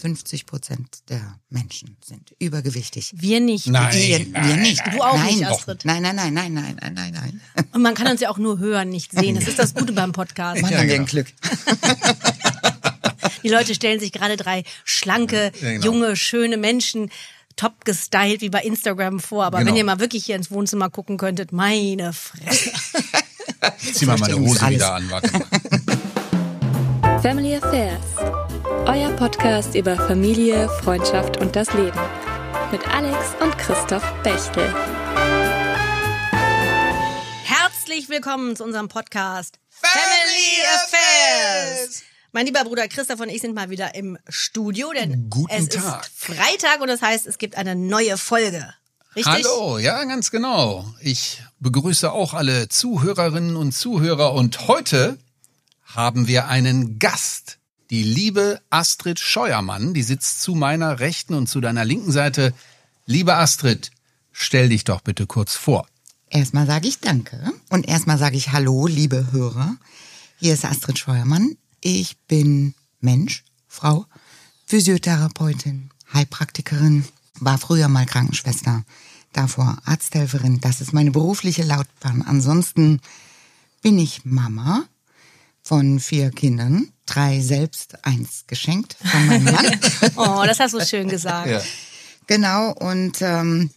50 Prozent der Menschen sind übergewichtig. Wir nicht. Nein, wir, nein, wir nicht. Du auch nein, nicht, Astrid. Nein, nein, nein, nein, nein, nein, nein, nein. Und man kann uns ja auch nur hören, nicht sehen. Das ist das Gute beim Podcast. Mann, Ja, haben wir ein Glück. Die Leute stellen sich gerade drei schlanke, Ja, genau. junge, schöne Menschen top gestylt wie bei Instagram vor. Aber Genau. wenn ihr mal wirklich hier ins Wohnzimmer gucken könntet, meine Fresse. Zieh mal meine Hose wieder an, warte mal. Family Affairs. Euer Podcast über Familie, Freundschaft und das Leben. Mit Alex und Christoph Bechtel. Herzlich willkommen zu unserem Podcast Family Affairs. Mein lieber Bruder Christoph und ich sind mal wieder im Studio, denn Guten es Tag. ist Freitag und das heißt, es gibt eine neue Folge. Richtig? Hallo, ja, ganz genau. Ich begrüße auch alle Zuhörerinnen und Zuhörer und heute haben wir einen Gast. Die liebe Astrid Scheuermann, die sitzt zu meiner rechten und zu deiner linken Seite. Liebe Astrid, stell dich doch bitte kurz vor. Erstmal sage ich Danke und erstmal sage ich Hallo, liebe Hörer. Hier ist Astrid Scheuermann. Ich bin Mensch, Frau, Physiotherapeutin, Heilpraktikerin, war früher mal Krankenschwester, davor Arzthelferin. Das ist meine berufliche Lautbahn. Ansonsten bin ich Mama von vier Kindern, drei selbst, eins geschenkt von meinem Mann. Oh, das hast du schön gesagt. genau, und ähm,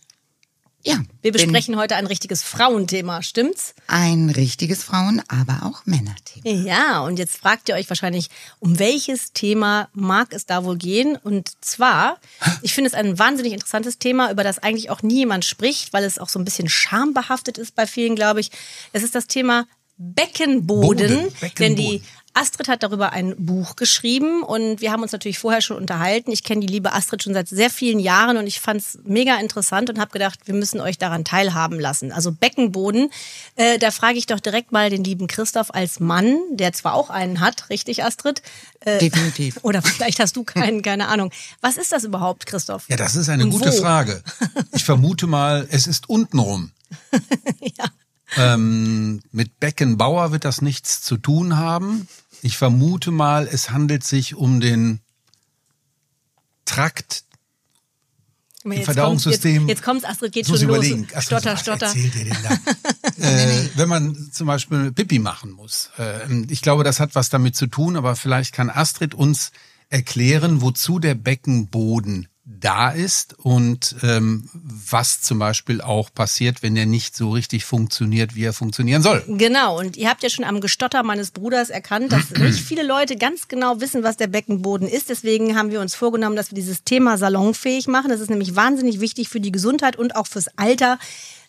ja. Wir besprechen heute ein richtiges Frauenthema, stimmt's? ein richtiges Frauen-, aber auch Männerthema. Ja, und jetzt fragt ihr euch wahrscheinlich, um welches Thema mag es da wohl gehen? Und zwar, ich finde es ein wahnsinnig interessantes Thema, über das eigentlich auch nie jemand spricht, weil es auch so ein bisschen schambehaftet ist bei vielen, glaube ich. Es ist das Thema Beckenboden, Boden, Beckenboden. denn die Astrid hat darüber ein Buch geschrieben und wir haben uns natürlich vorher schon unterhalten. Ich kenne die liebe Astrid schon seit sehr vielen Jahren und ich fand es mega interessant und habe gedacht, wir müssen euch daran teilhaben lassen. Also Beckenboden, äh, da frage ich doch direkt mal den lieben Christoph als Mann, der zwar auch einen hat, richtig Astrid? Äh, Definitiv. Oder vielleicht hast du keinen, keine Ahnung. Was ist das überhaupt, Christoph? Ja, das ist eine Und gute wo? Frage. Ich vermute mal, es ist untenrum. Ja. Ähm, mit Beckenbauer wird das nichts zu tun haben. Ich vermute mal, es handelt sich um den Trakt. Jetzt Verdauungssystem. Kommt, jetzt, jetzt kommt's, Astrid, geht schon überlegen. los. So, Stotter, was stotter. erzählt ihr denn da? äh, wenn man zum Beispiel Pipi machen muss. Äh, ich glaube, das hat was damit zu tun, aber vielleicht kann Astrid uns erklären, wozu der Beckenboden da ist und ähm, was zum Beispiel auch passiert, wenn er nicht so richtig funktioniert, wie er funktionieren soll. Genau, und ihr habt ja schon am Gestotter meines Bruders erkannt, dass nicht viele Leute ganz genau wissen, was der Beckenboden ist. Deswegen haben wir uns vorgenommen, dass wir dieses Thema salonfähig machen. Das ist nämlich wahnsinnig wichtig für die Gesundheit und auch fürs Alter.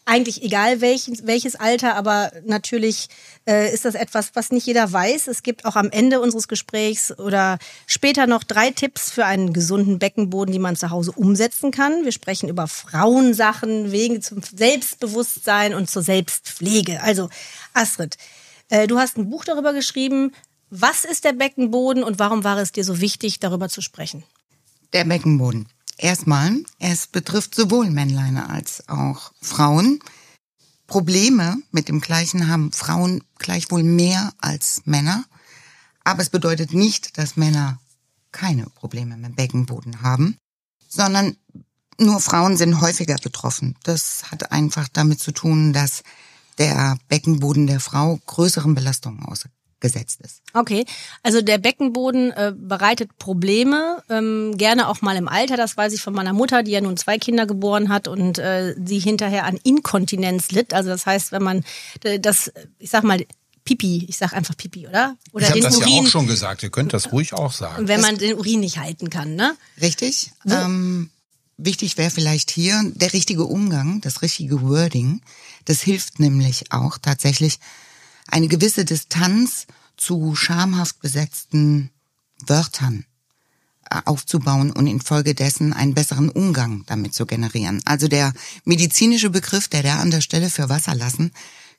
Eigentlich egal welches, welches Alter, aber natürlich äh, ist das etwas, was nicht jeder weiß. Es gibt auch am Ende unseres Gesprächs oder später noch drei Tipps für einen gesunden Beckenboden, die man zu Hause umsetzen kann. Wir sprechen über Frauensachen, Wege zum Selbstbewusstsein und zur Selbstpflege. Also Astrid, äh, du hast ein Buch darüber geschrieben. Was ist der Beckenboden und warum war es dir so wichtig, darüber zu sprechen? Der Beckenboden. Erstmal, es betrifft sowohl Männlein als auch Frauen. Probleme mit dem Gleichen haben Frauen gleichwohl mehr als Männer. Aber es bedeutet nicht, dass Männer keine Probleme mit Beckenboden haben, sondern nur Frauen sind häufiger betroffen. Das hat einfach damit zu tun, dass der Beckenboden der Frau größeren Belastungen ausgesetzt ist. Okay, also der Beckenboden äh, bereitet Probleme, ähm, gerne auch mal im Alter. Das weiß ich von meiner Mutter, die ja nun zwei Kinder geboren hat und äh, sie hinterher an Inkontinenz litt. Also das heißt, wenn man äh, das, ich sag mal, Pipi, ich sag einfach Pipi, oder? Oder ich habe den das ja Urin, auch schon gesagt. Ihr könnt das ruhig auch sagen. wenn man den Urin nicht halten kann, ne? Richtig. Ähm, wichtig wäre vielleicht hier der richtige Umgang, das richtige Wording. Das hilft nämlich auch tatsächlich eine gewisse Distanz zu schamhaft besetzten Wörtern äh, aufzubauen und infolgedessen einen besseren Umgang damit zu generieren. Also der medizinische Begriff, der da an der Stelle für Wasserlassen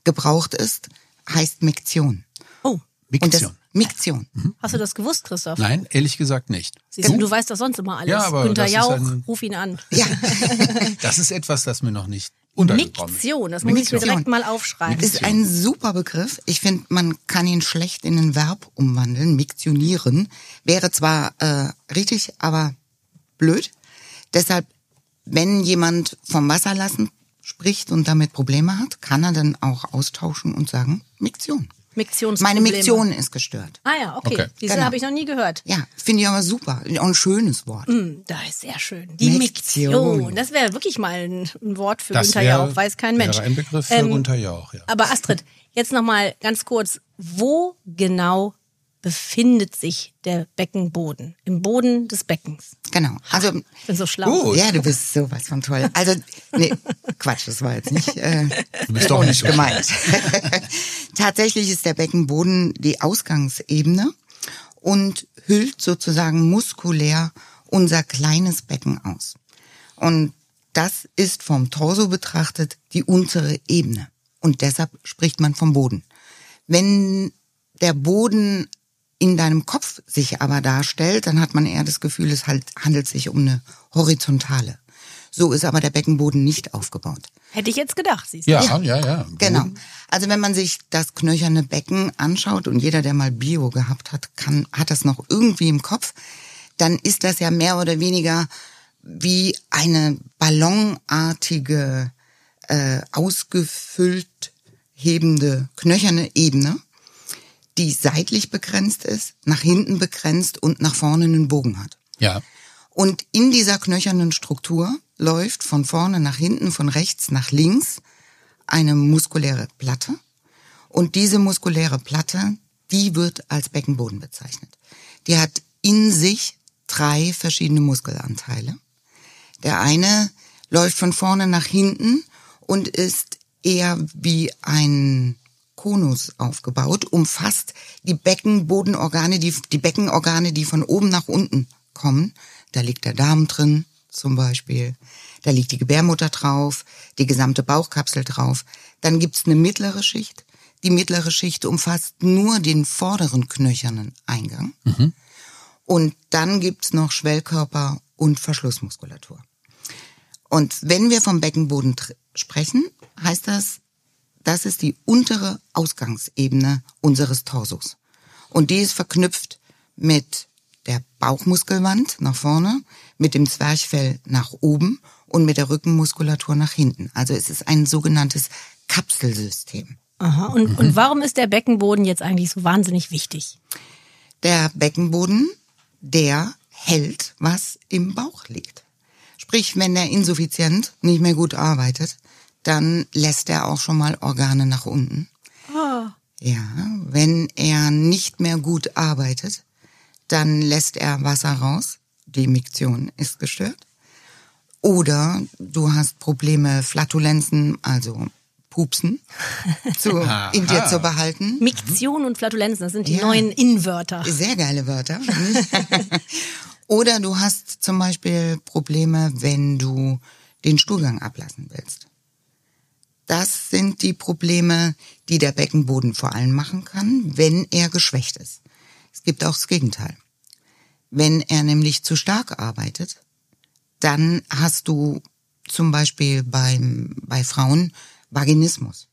gebraucht ist, heißt Miktion. Oh, das, Miktion. Miktion. hast du das gewusst, Christoph? Nein, ehrlich gesagt nicht. Siehst du, du weißt doch sonst immer alles. Ja, aber Günther das ist Jauch, ein- ruf ihn an. Ja. Das ist etwas, das mir noch nicht untergekommen. Miktion, das muss ich mir direkt mal aufschreiben. ist ein super Begriff. Ich finde, man kann ihn schlecht in ein Verb umwandeln. Miktionieren wäre zwar äh, richtig, aber blöd. Deshalb, wenn jemand vom Wasserlassen spricht und damit Probleme hat, kann er dann auch austauschen und sagen, Miktion. Miktionsprobleme. Meine Miktion ist gestört. Ah ja, okay. Okay. Diese Genau. habe ich noch nie gehört. Ja, finde ich aber super. Auch ein schönes Wort. Hm, Da ist sehr schön. Die Miktion. Miktion. Das wäre wirklich mal ein, ein Wort für Das Günther Jauch, weiß kein Mensch. Wäre ein Begriff für Ähm, Gunther Jauch, ja. Aber Astrid, jetzt noch mal ganz kurz, wo genau befindet sich der Beckenboden? Im Boden des Beckens. Genau. Also, Ich bin so schlau. Gut. ja, du bist sowas von toll. Also, nee, Quatsch, das war jetzt nicht, äh, Du bist doch nicht so gemeint. Tatsächlich ist der Beckenboden die Ausgangsebene und hüllt sozusagen muskulär unser kleines Becken aus. Und das ist vom Torso betrachtet die untere Ebene. Und deshalb spricht man vom Boden. Wenn der Boden in deinem Kopf sich aber darstellt, dann hat man eher das Gefühl, es halt, handelt sich um eine horizontale. So ist aber der Beckenboden nicht aufgebaut. Hätte ich jetzt gedacht, siehst du. Ja, ja, ja. Genau. Also wenn man sich das knöcherne Becken anschaut und jeder, der mal Bio gehabt hat, kann, hat das noch irgendwie im Kopf, dann ist das ja mehr oder weniger wie eine ballonartige, äh, ausgefüllt hebende knöcherne Ebene, die seitlich begrenzt ist, nach hinten begrenzt und nach vorne einen Bogen hat. Ja. Und in dieser knöchernen Struktur läuft von vorne nach hinten, von rechts nach links eine muskuläre Platte. Und diese muskuläre Platte, die wird als Beckenboden bezeichnet. Die hat in sich drei verschiedene Muskelanteile. Der eine läuft von vorne nach hinten und ist eher wie ein Konus aufgebaut, umfasst die Beckenbodenorgane, die, die Beckenorgane, die von oben nach unten kommen. Da liegt der Darm drin, zum Beispiel. Da liegt die Gebärmutter drauf, die gesamte Bauchkapsel drauf. Dann gibt's eine mittlere Schicht. Die mittlere Schicht umfasst nur den vorderen knöchernen Eingang. Und dann gibt's noch Schwellkörper und Verschlussmuskulatur. Und wenn wir vom Beckenboden sprechen, heißt das, das ist die untere Ausgangsebene unseres Torsos. Und die ist verknüpft mit der Bauchmuskelwand nach vorne, mit dem Zwerchfell nach oben und mit der Rückenmuskulatur nach hinten. Also es ist ein sogenanntes Kapselsystem. Aha. Und, und warum ist der Beckenboden jetzt eigentlich so wahnsinnig wichtig? Der Beckenboden, der hält, was im Bauch liegt. Sprich, wenn der insuffizient nicht mehr gut arbeitet, dann lässt er auch schon mal Organe nach unten. Ja, wenn er nicht mehr gut arbeitet, dann lässt er Wasser raus. Die Miktion ist gestört. Oder du hast Probleme, Flatulenzen, also Pupsen, zu, in dir zu behalten. Miktion und Flatulenzen, das sind die Ja. neuen Innenwörter. Sehr geile Wörter. Oder du hast zum Beispiel Probleme, wenn du den Stuhlgang ablassen willst. Das sind die Probleme, die der Beckenboden vor allem machen kann, wenn er geschwächt ist. Es gibt auch das Gegenteil. Wenn er nämlich zu stark arbeitet, dann hast du zum Beispiel beim, bei Frauen Vaginismus.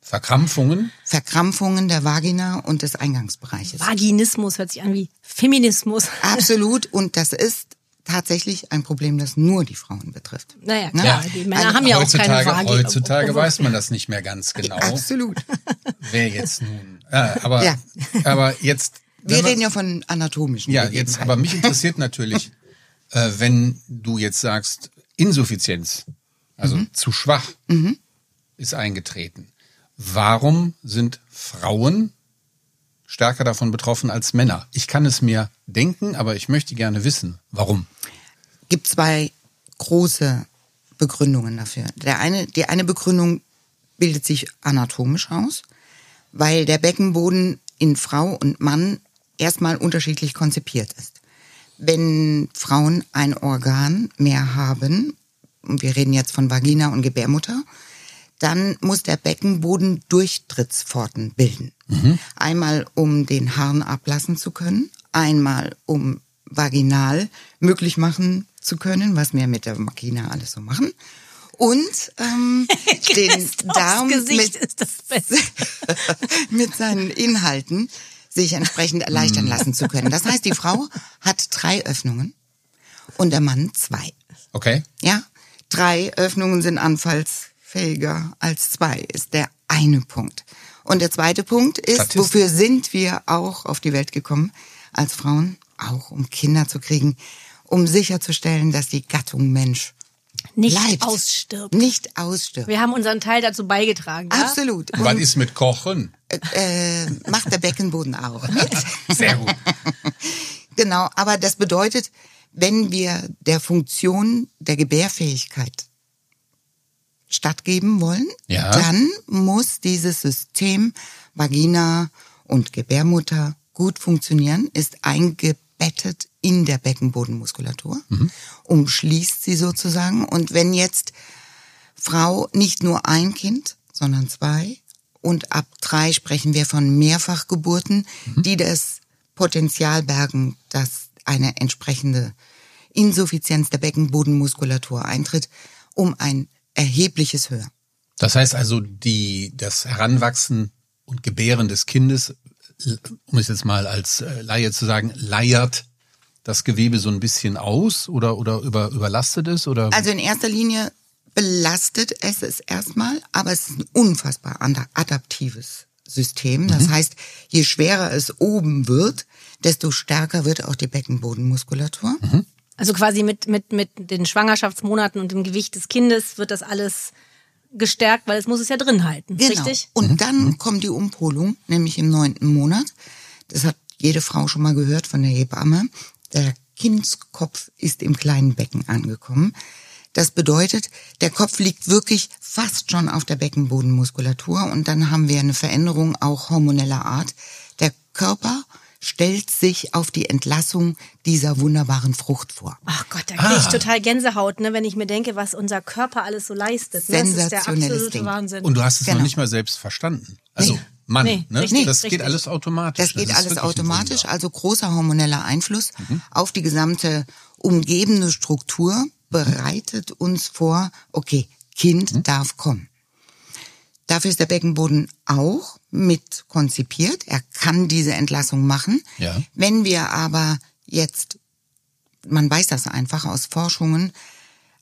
Verkrampfungen. Verkrampfungen der Vagina und des Eingangsbereiches. Vaginismus hört sich an wie Feminismus. Absolut. Und das ist tatsächlich ein Problem, das nur die Frauen betrifft. Naja, Ne? klar, die Männer haben ja auch keine heutzutage, Vagi. heutzutage weiß man das nicht mehr ganz genau. Absolut. Wer jetzt nun. Äh, aber, Ja. aber jetzt. Wir reden ja von anatomischen Ja, jetzt, aber mich interessiert natürlich, äh, wenn du jetzt sagst, Insuffizienz, also Mhm. zu schwach, ist eingetreten. Warum sind Frauen stärker davon betroffen als Männer? Ich kann es mir denken, aber ich möchte gerne wissen, warum. Gibt zwei große Begründungen dafür. Der eine, die eine Begründung bildet sich anatomisch aus, weil der Beckenboden in Frau und Mann erstmal unterschiedlich konzipiert ist. Wenn Frauen ein Organ mehr haben, und wir reden jetzt von Vagina und Gebärmutter, dann muss der Beckenboden Durchtrittspforten bilden. Einmal um den Harn ablassen zu können, einmal um vaginal möglich machen zu können, was wir mit der Vagina alles so machen. Und ähm, den Darm Gesicht mit, ist das Beste. mit seinen Inhalten sich entsprechend erleichtern lassen zu können. Das heißt, die Frau hat drei Öffnungen und der Mann zwei. Okay. Ja, drei Öffnungen sind anfallsfähiger als zwei, ist der eine Punkt. Und der zweite Punkt ist, wofür sind wir auch auf die Welt gekommen als Frauen? Auch um Kinder zu kriegen, um sicherzustellen, dass die Gattung Mensch Nicht bleibt. ausstirbt. Nicht ausstirbt. Wir haben unseren Teil dazu beigetragen. Ja? Absolut. Und was ist mit Kochen? äh, macht der Beckenboden auch mit. Sehr gut. Genau, aber das bedeutet, wenn wir der Funktion der Gebärfähigkeit stattgeben wollen, Ja. dann muss dieses System Vagina und Gebärmutter gut funktionieren, ist eingebettet in der Beckenbodenmuskulatur, umschließt sie sozusagen. Und wenn jetzt Frau nicht nur ein Kind, sondern zwei. Und ab drei sprechen wir von Mehrfachgeburten, die das Potenzial bergen, dass eine entsprechende Insuffizienz der Beckenbodenmuskulatur eintritt, um ein erhebliches Höher. Das heißt also, die, das Heranwachsen und Gebären des Kindes, um es jetzt mal als äh, Laie zu sagen, leiert das Gewebe so ein bisschen aus oder, oder über, überlastet es? Oder? Also in erster Linie belastet es es erstmal, aber es ist ein unfassbar ada- adaptives System. Das heißt, je schwerer es oben wird, desto stärker wird auch die Beckenbodenmuskulatur. Also quasi mit, mit, mit den Schwangerschaftsmonaten und dem Gewicht des Kindes wird das alles gestärkt, weil es muss es ja drin halten. Genau. Richtig? Und dann kommt die Umpolung, nämlich im neunten Monat. Das hat jede Frau schon mal gehört von der Hebamme. Der Kindskopf ist im kleinen Becken angekommen. Das bedeutet, der Kopf liegt wirklich fast schon auf der Beckenbodenmuskulatur und dann haben wir eine Veränderung auch hormoneller Art. Der Körper stellt sich auf die Entlassung dieser wunderbaren Frucht vor. Ach Gott, da kriege ich Ah. total Gänsehaut, ne, wenn ich mir denke, was unser Körper alles so leistet. Ne? Das ist der absolute Ding. Wahnsinn. und du hast es Genau. noch nicht mal selbst verstanden. Also, Nee. Mann, Nee, ne? richtig, das richtig. geht alles automatisch. Das geht ist alles automatisch, also großer hormoneller Einfluss auf die gesamte umgebende Struktur bereitet uns vor, okay, Kind darf kommen. Dafür ist der Beckenboden auch mit konzipiert. Er kann diese Entlassung machen. Ja. Wenn wir aber jetzt, man weiß das einfach aus Forschungen,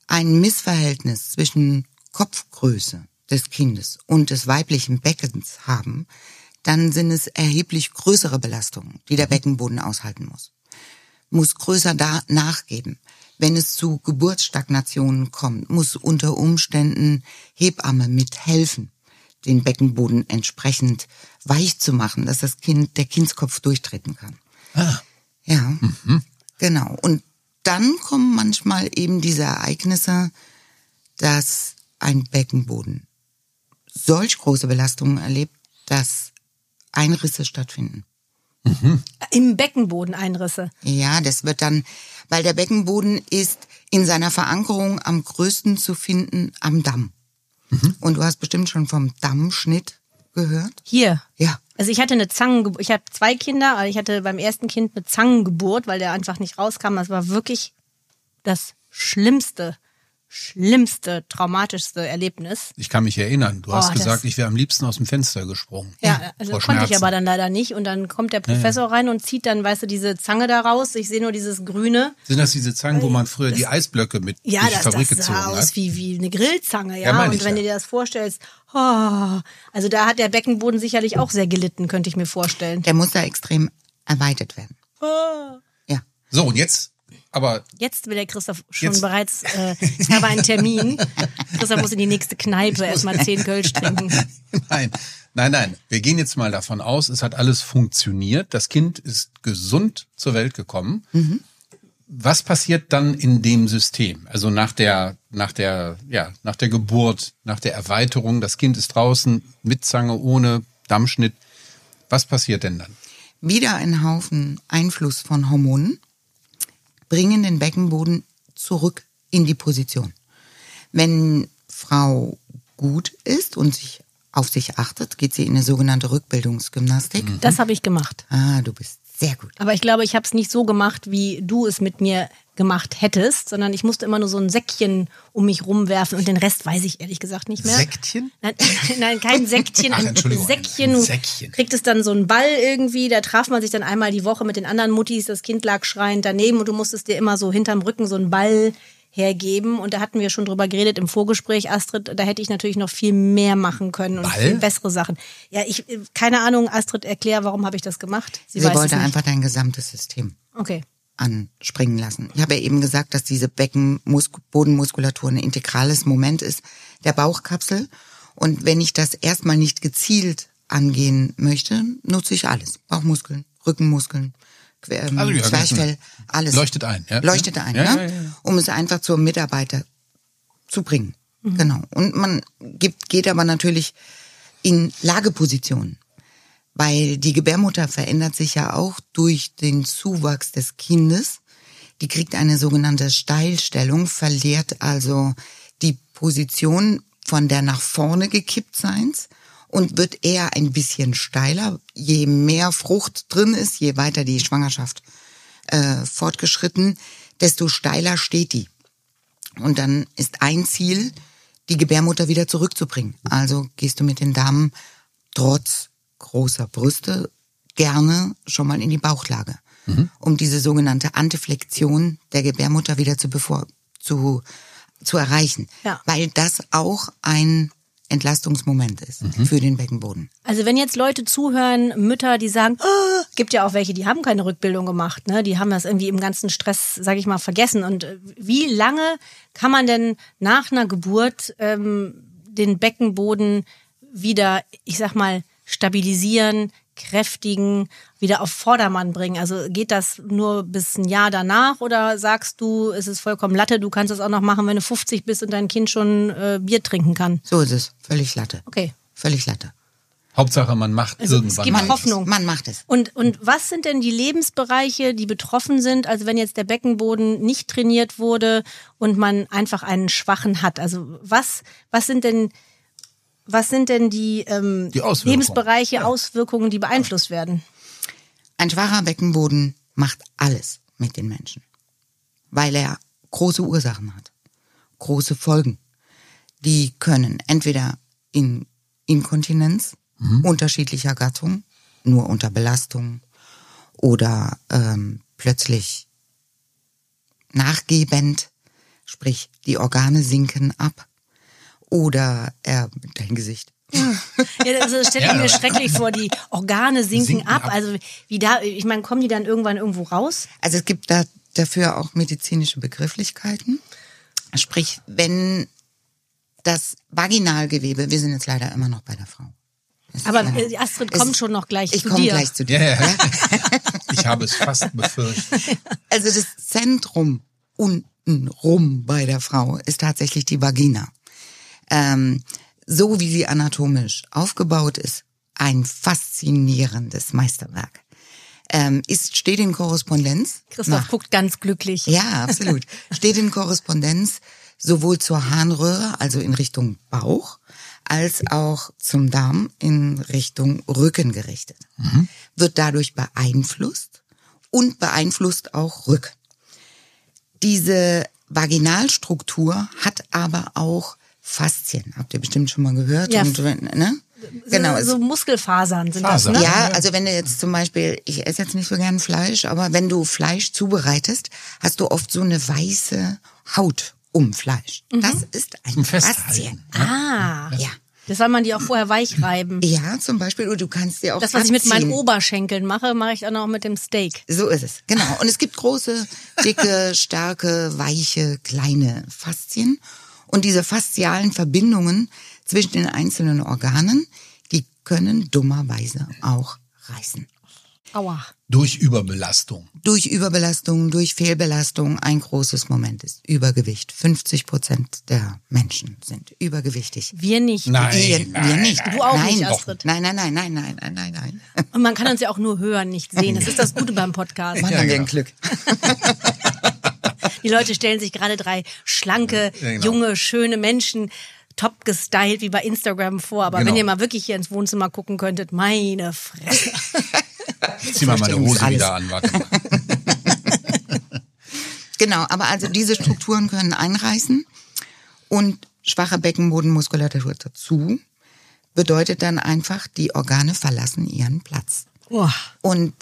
ein Missverhältnis zwischen Kopfgröße des Kindes und des weiblichen Beckens haben, dann sind es erheblich größere Belastungen, die der Beckenboden aushalten muss. Muss größer da nachgeben. Wenn es zu Geburtsstagnationen kommt, muss unter Umständen Hebamme mithelfen, den Beckenboden entsprechend weich zu machen, dass das Kind, der Kindskopf durchtreten kann. Ah, Ja, genau. Und dann kommen manchmal eben diese Ereignisse, dass ein Beckenboden solch große Belastungen erlebt, dass Einrisse stattfinden. Im Beckenboden Einrisse. Ja, das wird dann, weil der Beckenboden ist in seiner Verankerung am größten zu finden am Damm. Und du hast bestimmt schon vom Dammschnitt gehört. Hier. Ja. Also ich hatte eine Zangengeburt. Ich habe zwei Kinder, aber ich hatte beim ersten Kind eine Zangengeburt, weil der einfach nicht rauskam. Das war wirklich das schlimmste, schlimmste, traumatischste Erlebnis. ich kann mich erinnern. Du hast Oh, das- gesagt, ich wäre am liebsten aus dem Fenster gesprungen. Ja, also konnte ich aber dann leider nicht. Und dann kommt der Professor rein und zieht dann, weißt du, diese Zange da raus. Ich sehe nur dieses Grüne. Sind das diese Zangen, wo man früher die Eisblöcke mit Ja, durch die das, Fabrik das gezogen sah aus hat? wie, wie eine Grillzange, ja. Ja, und wenn ja. du dir das vorstellst, oh, also da hat der Beckenboden sicherlich auch sehr gelitten, könnte ich mir vorstellen. Der muss da extrem erweitert werden. Oh. Ja. So, und jetzt, aber Jetzt will der Christoph schon Jetzt. bereits, äh, ich habe einen Termin. Christoph muss in die nächste Kneipe erstmal zehn Kölsch trinken. Nein, nein, nein. Wir gehen jetzt mal davon aus, es hat alles funktioniert. Das Kind ist gesund zur Welt gekommen. Was passiert dann in dem System? Also nach der, nach der, ja, nach der Geburt, nach der Erweiterung, das Kind ist draußen mit Zange, ohne Dammschnitt. Was passiert denn dann? Wieder ein Haufen Einfluss von Hormonen bringen den Beckenboden zurück in die Position. Wenn Frau gut ist und sich auf sich achtet, geht sie in eine sogenannte Rückbildungsgymnastik. Das habe ich gemacht. Ah, du bist Sehr gut. Aber ich glaube, ich habe es nicht so gemacht, wie du es mit mir gemacht hättest, sondern ich musste immer nur so ein Säckchen um mich rumwerfen und den Rest weiß ich ehrlich gesagt nicht mehr. Säckchen? Nein, nein kein Säckchen, Ach, ein Säckchen. ein Säckchen. Kriegt es dann so einen Ball irgendwie, da traf man sich dann einmal die Woche mit den anderen Muttis, das Kind lag schreiend daneben und du musstest dir immer so hinterm Rücken so einen Ball hergeben. Und da hatten wir schon drüber geredet im Vorgespräch, Astrid, da hätte ich natürlich noch viel mehr machen können und Ball? viel bessere Sachen. Ja, ich, keine Ahnung, Astrid, erklär, warum habe ich das gemacht? Sie, weiß es wollte einfach dein gesamtes System Okay. anspringen lassen. Ich habe ja eben gesagt, dass diese Beckenbodenmuskulatur ein integrales Moment ist der Bauchkapsel. Und wenn ich das erstmal nicht gezielt angehen möchte, nutze ich alles. Bauchmuskeln, Rückenmuskeln, ähm, Also ja, Zwerchfell, alles. Leuchtet ein, ja? Leuchtet ein, Ja, ne? um es einfach zur Mitarbeiter zu bringen. Genau. Und man gibt, geht aber natürlich in Lagepositionen. Weil die Gebärmutter verändert sich ja auch durch den Zuwachs des Kindes. Die kriegt eine sogenannte Steilstellung, verliert also die Position von der nach vorne gekippt Seins und wird eher ein bisschen steiler. Je mehr Frucht drin ist, je weiter die Schwangerschaft äh, fortgeschritten, desto steiler steht die. Und dann ist ein Ziel, die Gebärmutter wieder zurückzubringen. Also gehst du mit den Damen trotz großer Brüste gerne schon mal in die Bauchlage, um diese sogenannte Anteflexion der Gebärmutter wieder zu, bevor, zu, zu erreichen. Ja. Weil das auch ein Entlastungsmoment ist für den Beckenboden. Also wenn jetzt Leute zuhören, Mütter, die sagen, oh, gibt ja auch welche, die haben keine Rückbildung gemacht, ne? Die haben das irgendwie im ganzen Stress, sage ich mal, vergessen. Und äh, wie lange kann man denn nach einer Geburt ähm, den Beckenboden wieder, ich sag mal, stabilisieren, kräftigen, wieder auf Vordermann bringen? Also geht das nur bis ein Jahr danach oder sagst du, es ist vollkommen Latte, du kannst es auch noch machen, wenn du 50 bist und dein Kind schon äh, Bier trinken kann? So ist es. Völlig Latte. Okay. Völlig Latte. Hauptsache, man macht Also es irgendwann gibt mal. Hoffnung. Man macht es. Und, und was sind denn die Lebensbereiche, die betroffen sind? Also wenn jetzt der Beckenboden nicht trainiert wurde und man einfach einen schwachen hat. Also was, was sind denn, was sind denn die, ähm, Die Auswirkungen. Lebensbereiche, Auswirkungen, die beeinflusst werden? Ein schwacher Beckenboden macht alles mit den Menschen, weil er große Ursachen hat, große Folgen. Die können entweder in Inkontinenz unterschiedlicher Gattung, nur unter Belastung oder ähm, plötzlich nachgebend, sprich die Organe sinken ab oder er dein Gesicht. Ja, also das stelle ich Ja. mir schrecklich vor, die Organe sinken, Sinken ab. ab. Also wie da, ich meine, kommen die dann irgendwann irgendwo raus? Also es gibt da dafür auch medizinische Begrifflichkeiten. Sprich, wenn das Vaginalgewebe, wir sind jetzt leider immer noch bei der Frau. Ist Aber leider- äh, Astrid kommt schon noch gleich Ich zu komme dir. gleich zu dir. Ja, ja. Ich habe es fast befürchtet. Also das Zentrum unten rum bei der Frau ist tatsächlich die Vagina. Ähm, so wie sie anatomisch aufgebaut ist, ein faszinierendes Meisterwerk. Ähm, ist, steht in Korrespondenz. Christoph nach- guckt ganz glücklich. Ja, absolut. Steht in Korrespondenz sowohl zur Harnröhre, also in Richtung Bauch, als auch zum Darm in Richtung Rücken gerichtet. Wird dadurch beeinflusst und beeinflusst auch Rücken. Diese Vaginalstruktur hat aber auch Faszien. Habt ihr bestimmt schon mal gehört? Ja. Und, ne? Genau. so, so Muskelfasern sind Fasern. das, ne? ja, also wenn du jetzt zum Beispiel, ich esse jetzt nicht so gern Fleisch, aber wenn du Fleisch zubereitest, hast du oft so eine weiße Haut um Fleisch. Das ist ein Faszien. Festhalten. Ah. Ja. Das soll man die auch vorher weich reiben. Ja, zum Beispiel, oder du kannst dir auch Das, was ich mit meinen abziehen. Oberschenkeln mache, mache ich dann auch mit dem Steak. So ist es, genau. Und es gibt große, dicke, starke, weiche, kleine Faszien. Und diese faszialen Verbindungen zwischen den einzelnen Organen, die können dummerweise auch reißen. Aua. Durch Überbelastung. Durch Überbelastung, durch Fehlbelastung, ein großes Moment ist Übergewicht. 50 Prozent der Menschen sind übergewichtig. Wir nicht. Nein, wir, nein, wir nicht. Du auch nein, nicht. Astrid. Nein, nein, nein, nein, nein, nein, nein, nein. Und man kann uns ja auch nur hören, nicht sehen. Das ist das Gute beim Podcast. Mann, Ja, haben wir genau. ein Glück. Die Leute stellen sich gerade drei schlanke, Ja, genau. junge, schöne Menschen top gestylt wie bei Instagram vor. Aber Genau. wenn ihr mal wirklich hier ins Wohnzimmer gucken könntet, meine Fresse. Zieh mal meine Hose Alles. wieder an, warte mal. Genau, aber also diese Strukturen können einreißen und schwache Beckenbodenmuskulatur dazu bedeutet dann einfach, die Organe verlassen ihren Platz. Boah. Und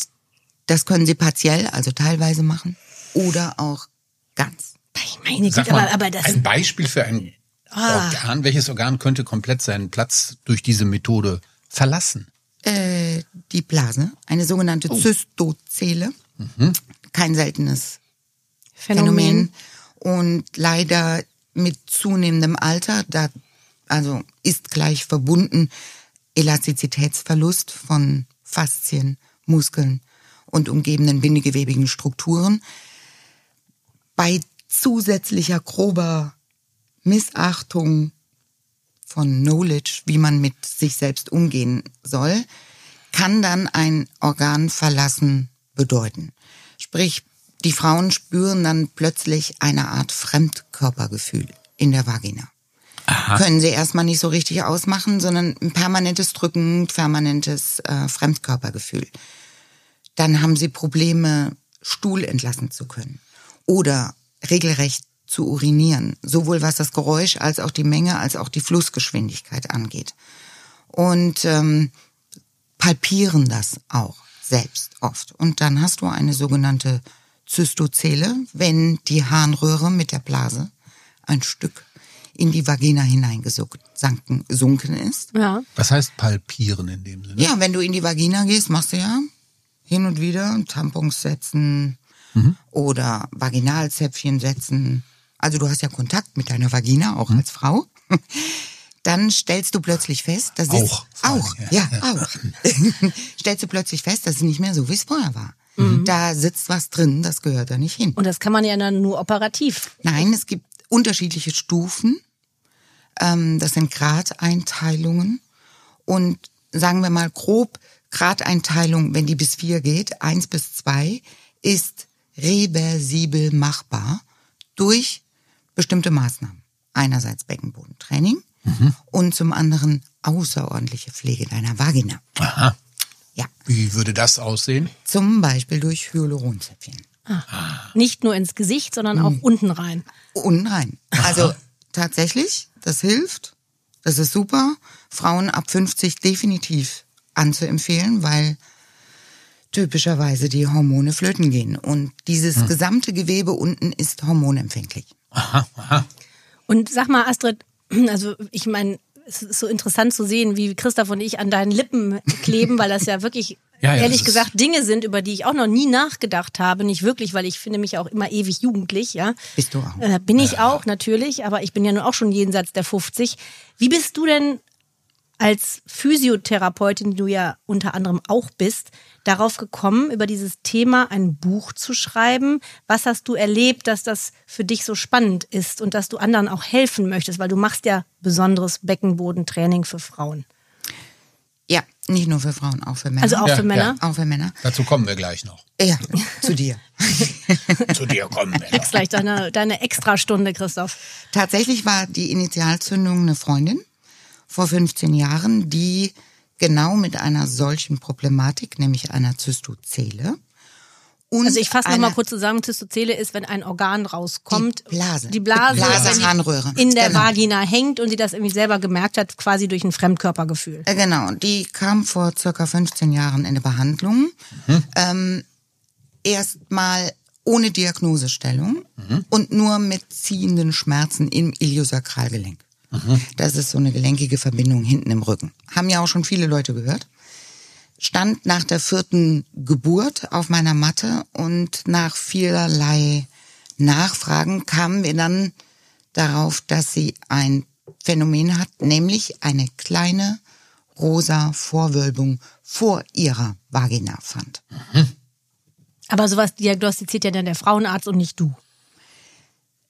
das können sie partiell, also teilweise machen oder auch ganz. Meine Sag Güte, mal, aber, aber das. ein Beispiel für ein Ah. Organ. Welches Organ könnte komplett seinen Platz durch diese Methode verlassen? Äh, die Blase, eine sogenannte Zystozele, kein seltenes Phänomen. Und leider mit zunehmendem Alter, da, also ist gleich verbunden Elastizitätsverlust von Faszien, Muskeln und umgebenden bindegewebigen Strukturen. Bei zusätzlicher grober Missachtung von Knowledge, wie man mit sich selbst umgehen soll, kann dann ein Organ verlassen bedeuten. Sprich, die Frauen spüren dann plötzlich eine Art Fremdkörpergefühl in der Vagina. Können sie erstmal nicht so richtig ausmachen, sondern ein permanentes Drücken, permanentes äh, Fremdkörpergefühl. Dann haben sie Probleme, Stuhl entlassen zu können oder regelrecht zu urinieren, sowohl was das Geräusch als auch die Menge als auch die Flussgeschwindigkeit angeht. Und ähm, palpieren das auch selbst oft. Und dann hast du eine sogenannte Zystozele, wenn die Harnröhre mit der Blase ein Stück in die Vagina hineingesunken gesunken ist. ja. Was heißt palpieren in dem Sinne? Ja, wenn du in die Vagina gehst, machst du ja hin und wieder Tampons setzen oder Vaginalzäpfchen setzen. Also du hast ja Kontakt mit deiner Vagina, auch als Frau. Dann stellst du plötzlich fest, dass es Auch, allen auch, ja, ja, auch. stellst du plötzlich fest, dass es nicht mehr so wie es vorher war. Mhm. Da sitzt was drin, das gehört da nicht hin. Und das kann man ja dann nur operativ. Nein, es gibt unterschiedliche Stufen. Ähm, das sind Gradeinteilungen. Und sagen wir mal grob, Gradeinteilung, wenn die bis vier geht, eins bis zwei, ist reversibel machbar durch bestimmte Maßnahmen. Einerseits Beckenbodentraining und zum anderen außerordentliche Pflege deiner Vagina. Aha. Ja, Wie würde das aussehen? zum Beispiel durch Hyaluronzäpfchen. Nicht nur ins Gesicht, sondern auch unten rein. Und rein. Also tatsächlich, das hilft. Das ist super. Frauen ab 50 definitiv anzuempfehlen, weil typischerweise die Hormone flöten gehen. Und dieses gesamte Gewebe unten ist hormonempfänglich. Und sag mal, Astrid, also ich meine, es ist so interessant zu sehen, wie Christoph und ich an deinen Lippen kleben, weil das ja wirklich, Ja, ja, ehrlich gesagt, Dinge sind, über die ich auch noch nie nachgedacht habe. Nicht wirklich, weil ich finde mich auch immer ewig jugendlich, ja. Bist du auch. Äh, bin ich auch, natürlich, aber ich bin ja nun auch schon jenseits der 50. Wie bist du denn als Physiotherapeutin, die du ja unter anderem auch bist, darauf gekommen, über dieses Thema ein Buch zu schreiben? Was hast du erlebt, dass das für dich so spannend ist und dass du anderen auch helfen möchtest? Weil du machst ja besonderes Beckenbodentraining für Frauen. Ja, nicht nur für Frauen, auch für Männer. Also auch Ja, für Männer. Auch für Männer. Dazu kommen wir gleich noch. Ja, zu dir. Zu dir kommen wir noch. Kriegst gleich deine, deine Extrastunde, Christoph. Tatsächlich war die Initialzündung eine Freundin vor 15 Jahren, die genau mit einer solchen Problematik, nämlich einer Zystozele. Und Also ich fasse noch einer- mal kurz zusammen, Zystozele ist, wenn ein Organ rauskommt. Die Blase. Die Blase, Blase, wenn die Harnröhre. in der Genau. Vagina hängt und sie das irgendwie selber gemerkt hat, quasi durch ein Fremdkörpergefühl. Äh, Genau, die kam vor circa 15 Jahren in eine Behandlung. Ähm, Erstmal ohne Diagnosestellung und nur mit ziehenden Schmerzen im Iliosakralgelenk. Das ist so eine gelenkige Verbindung hinten im Rücken. Haben ja auch schon viele Leute gehört. Stand nach der vierten Geburt auf meiner Matte und nach vielerlei Nachfragen kamen wir dann darauf, dass sie ein Phänomen hat, nämlich eine kleine rosa Vorwölbung vor ihrer Vagina fand. Aber sowas diagnostiziert ja dann der Frauenarzt und nicht du.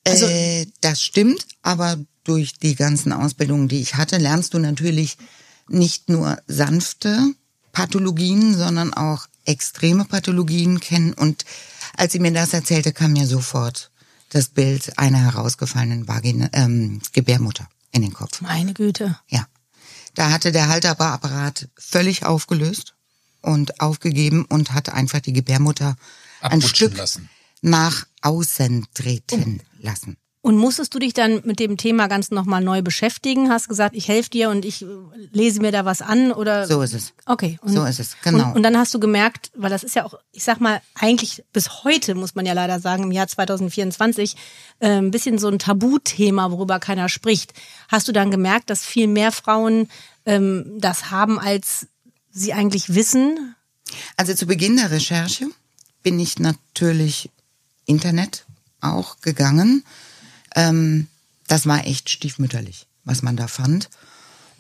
Also, äh, das stimmt, aber durch die ganzen Ausbildungen, die ich hatte, lernst du natürlich nicht nur sanfte Pathologien, sondern auch extreme Pathologien kennen. Und als sie mir das erzählte, kam mir sofort das Bild einer herausgefallenen Vagina, ähm, Gebärmutter in den Kopf. Meine Güte. Ja. Da hatte der Halterbarapparat völlig aufgelöst und aufgegeben und hat einfach die Gebärmutter ein Abrutschen Stück lassen. nach außen treten lassen. Und musstest du dich dann mit dem Thema ganz nochmal neu beschäftigen? Hast gesagt, ich helfe dir und ich äh, lese mir da was an oder? So ist es. Okay. Und, So ist es, genau. Und, und dann hast du gemerkt, weil das ist ja auch, ich sag mal, eigentlich bis heute, muss man ja leider sagen, im Jahr 2024, äh, ein bisschen so ein Tabuthema, worüber keiner spricht. Hast du dann gemerkt, dass viel mehr Frauen ähm, das haben, als sie eigentlich wissen? Also zu Beginn der Recherche bin ich natürlich Internet auch gegangen. Ähm, das war echt stiefmütterlich, was man da fand.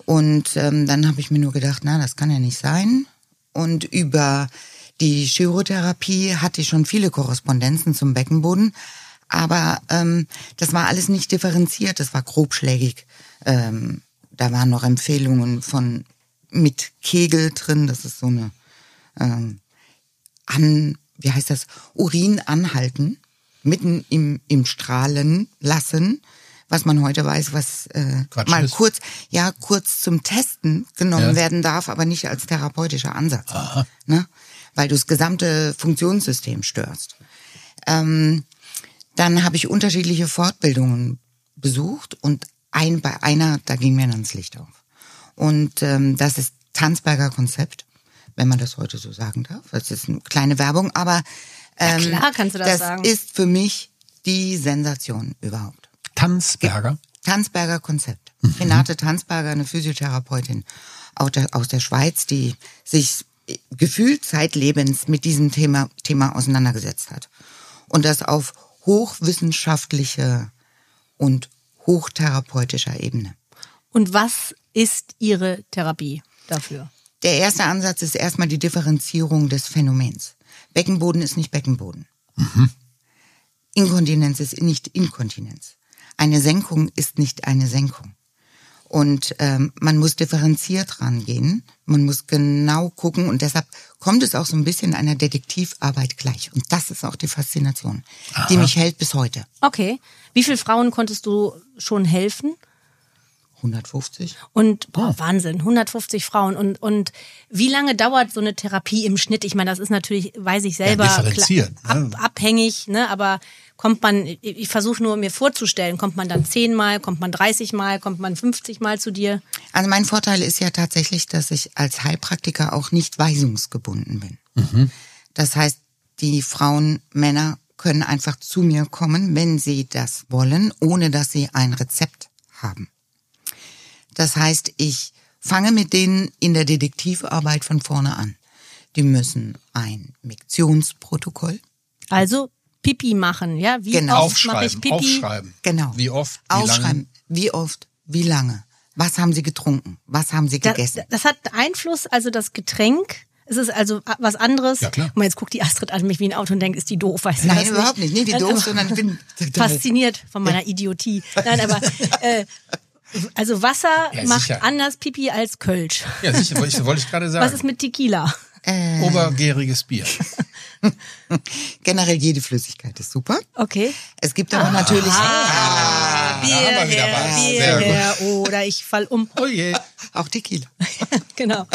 Und ähm, dann habe ich mir nur gedacht, na, das kann ja nicht sein. Und über die Chirotherapie hatte ich schon viele Korrespondenzen zum Beckenboden. Aber ähm, das war alles nicht differenziert, das war grobschlägig. Ähm, da waren noch Empfehlungen von mit Kegel drin, das ist so eine ähm, an, wie heißt das, Urin anhalten, mitten im, im Strahlen lassen, was man heute weiß, was äh, Quatsch mal ist. kurz, ja, kurz zum Testen genommen Ja. werden darf, aber nicht als therapeutischer Ansatz. Ne? Weil du das gesamte Funktionssystem störst. Ähm, dann habe ich unterschiedliche Fortbildungen besucht und ein, bei einer, da ging mir dann das Licht auf. Und ähm, das ist Tanzberger Konzept, wenn man das heute so sagen darf. Das ist eine kleine Werbung, aber ähm, klar kannst du das das sagen. ist für mich die Sensation überhaupt. Tanzberger. Tanzberger Konzept. Mhm. Renate Tanzberger, eine Physiotherapeutin aus der, Schweiz, die sich gefühlt zeitlebens mit diesem Thema, Thema auseinandergesetzt hat. Und das auf hochwissenschaftlicher und hochtherapeutischer Ebene. Und was ist ihre Therapie dafür? Der erste Ansatz ist erstmal die Differenzierung des Phänomens. Beckenboden ist nicht Beckenboden. Inkontinenz ist nicht Inkontinenz. Eine Senkung ist nicht eine Senkung. Und ähm, man muss differenziert rangehen. Man muss genau gucken und deshalb kommt es auch so ein bisschen einer Detektivarbeit gleich. Und das ist auch die Faszination, die mich hält bis heute. Okay. Wie viele Frauen konntest du schon helfen? 150? Und boah, Wahnsinn, 150 Frauen. Und, und wie lange dauert so eine Therapie im Schnitt? Ich meine, das ist natürlich, weiß ich selber, differenziert, klar, ne? ab, abhängig, ne? Aber kommt man, ich- ich versuche nur mir vorzustellen, kommt man dann 10 Mal, kommt man 30 Mal, kommt man 50 Mal zu dir? Also mein Vorteil ist ja tatsächlich, dass ich als Heilpraktiker auch nicht weisungsgebunden bin. Das heißt, die Frauen, Männer können einfach zu mir kommen, wenn sie das wollen, ohne dass sie ein Rezept haben. Das heißt, ich fange mit denen in der Detektivarbeit von vorne an. Die müssen ein Miktionsprotokoll, Also Pipi machen, ja? Wie Genau. oft mache ich Aufschreiben, Pipi? aufschreiben. genau, Wie oft, wie aufschreiben, lange. wie oft, wie lange, was haben sie getrunken, was haben sie gegessen. das hat Einfluss, also das Getränk. Es ist also was anderes. Ja, klar. Guck mal, jetzt guckt die Astrid an mich wie ein Auto und denkt, ist die doof, weißt Nein, das überhaupt nicht. Nee, wie Nein, doof, sondern ich bin fasziniert von meiner Idiotie. Nein, aber äh, also Wasser Ja, macht anders Pipi als Kölsch. Ja, sicher, wollte ich, wollte ich gerade sagen. Was ist mit Tequila? Obergäriges Bier. Generell jede Flüssigkeit ist super. Okay. Es gibt aber natürlich Ah, da haben wir wieder her, was. Bier Sehr gut. her, oder ich fall um. Oh je. auch Tequila. genau.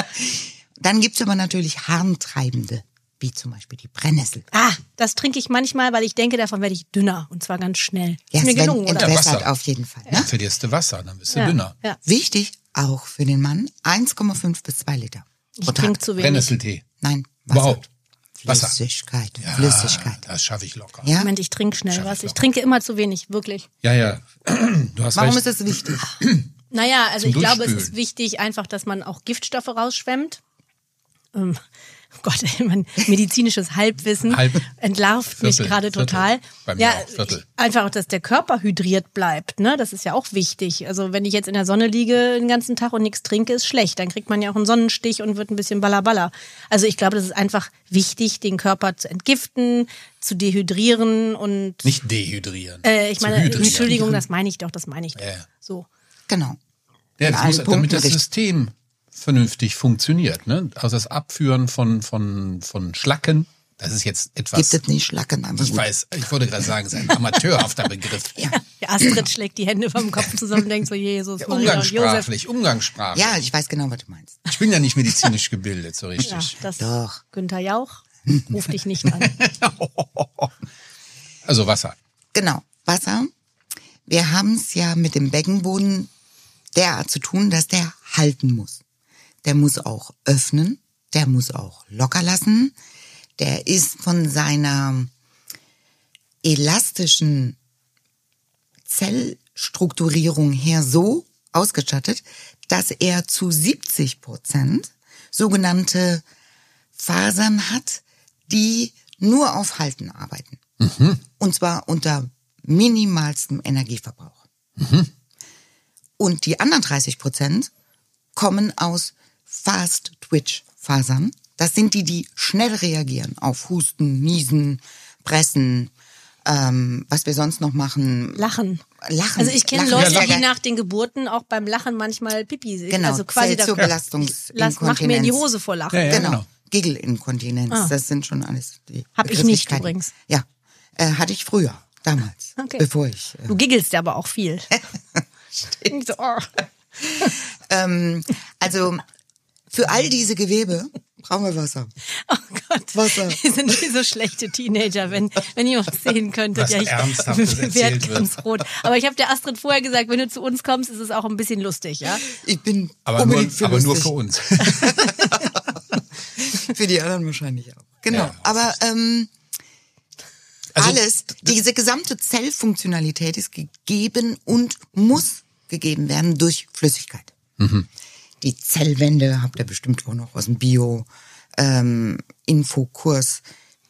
Dann gibt's aber natürlich harntreibende, wie zum Beispiel die Brennnessel. Ah, das trinke ich manchmal, weil ich denke, davon werde ich dünner. Und zwar ganz schnell. Ja, ist mir gelungen, oder? entwässert Wasser. auf jeden Fall. Ne? Dann verlierst du Wasser, dann bist du Ja, dünner. ja. Wichtig, auch für den Mann, 1,5 bis 2 Liter. Ich trinke zu wenig. Brennnesseltee. Nein, Wasser. Überhaupt. Wasser. Flüssigkeit, Ja, Flüssigkeit. Das schaffe ich locker. Ja? Moment, ich trinke schnell was. ich trinke immer zu wenig, wirklich. Ja, ja. Du hast Warum recht. ist es wichtig? Naja, also Zum ich glaube, es ist wichtig einfach, dass man auch Giftstoffe rausschwemmt. Ähm, oh Gott, mein medizinisches Halbwissen Halb- entlarvt mich Viertel, gerade Viertel. total. Bei mir ja, auch, Viertel. einfach, dass der Körper hydriert bleibt. Ne? Das ist ja auch wichtig. Also wenn ich jetzt in der Sonne liege den ganzen Tag und nichts trinke, ist schlecht. Dann kriegt man ja auch einen Sonnenstich und wird ein bisschen ballerballer. Also ich glaube, das ist einfach wichtig, den Körper zu entgiften, zu dehydrieren und Nicht dehydrieren. äh, ich zu meine, hydrieren. Entschuldigung, das meine ich doch, das meine ich doch. Ja. So. Genau. Ja, das muss, damit das. System vernünftig funktioniert. Ne? Also das Abführen von, von, von Schlacken Das ist jetzt etwas. Gibt es nicht Schlacken, aber Ich gut. weiß, ich wollte gerade sagen, es ist ein amateurhafter Begriff. Ja. Ja, Astrid schlägt die Hände vom Kopf zusammen und denkt so, Jesus, Ja, umgangssprachlich, umgangssprachlich. ja, ich weiß genau, was du meinst. Ich bin ja nicht medizinisch gebildet, so Ja, richtig. das Doch. Günther Jauch ruft dich nicht an. Also Wasser. Genau, Wasser. Wir haben es ja mit dem Beckenboden derart zu tun, dass der halten muss. Der muss auch öffnen, der muss auch locker lassen. Der ist von seiner elastischen Zellstrukturierung her so ausgestattet, dass er zu 70 Prozent sogenannte Fasern hat, die nur auf Halten arbeiten. Und zwar unter minimalstem Energieverbrauch. Und die anderen 30 Prozent kommen aus Fast Twitch Fasern. Das sind die, die schnell reagieren auf Husten, Niesen, Pressen, ähm, was wir sonst noch machen. Lachen. Lachen. Also ich kenne. Leute, Ja, die nach den Geburten auch beim Lachen manchmal Pipi Genau, Also quasi zur Belastungsinkontinenz. Mach mir in die Hose vor Lachen. Ja, ja. Genau. genau. Giggelinkontinenz, das sind schon alles die Ah. Hab ich nicht übrigens. Ja, äh, hatte ich früher, damals, Okay. bevor ich. Äh, Du giggelst ja aber auch viel. oh. ähm, also für all diese Gewebe brauchen wir Wasser. oh Gott, Wasser. wir sind wie so schlechte Teenager, wenn, wenn ihr uns sehen könntet. Was ja, ich Ernsthaftes werd erzählt wird. ganz rot. Aber ich habe der Astrid vorher gesagt, wenn du zu uns kommst, ist es auch ein bisschen lustig, ja? Ich bin Aber, nur, unbedingt für aber nur für uns. Für die anderen wahrscheinlich auch. Genau. Ja, Aber ähm, Also, alles, diese gesamte Zellfunktionalität ist gegeben und muss gegeben werden durch Flüssigkeit. Mhm. Die Zellwände habt ihr bestimmt auch noch aus dem Bio ähm.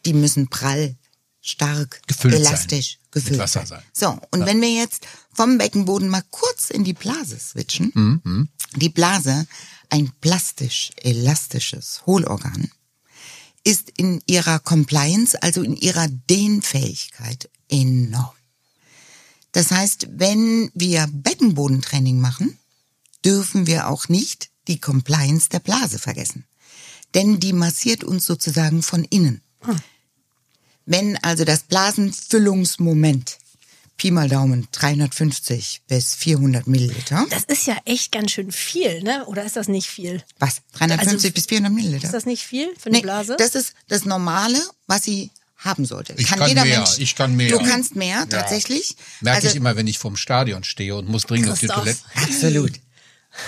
Die müssen prall, stark, Gefüllt sein. elastisch, gefüllt Wasser sein. So, und wenn wir jetzt vom Beckenboden mal kurz in die Blase switchen, Mhm, die Blase, ein plastisch-elastisches Hohlorgan, ist in ihrer Compliance, also in ihrer Dehnfähigkeit enorm. Das heißt, wenn wir Beckenbodentraining machen, dürfen wir auch nicht die Compliance der Blase vergessen. Denn die massiert uns sozusagen von innen. Wenn also das Blasenfüllungsmoment, Pi mal Daumen, 350 bis 400 Milliliter, Das ist ja echt ganz schön viel, ne? Oder ist das nicht viel? was, 350 Also, bis 400 Milliliter? Ist das nicht viel für eine Nee, Blase? das ist das Normale, was sie haben sollte. Ich kann mehr, ich kann mehr. Du kannst mehr, tatsächlich. Merke also, ich immer, wenn ich vorm Stadion stehe und muss dringend auf die. Toilette. Absolut.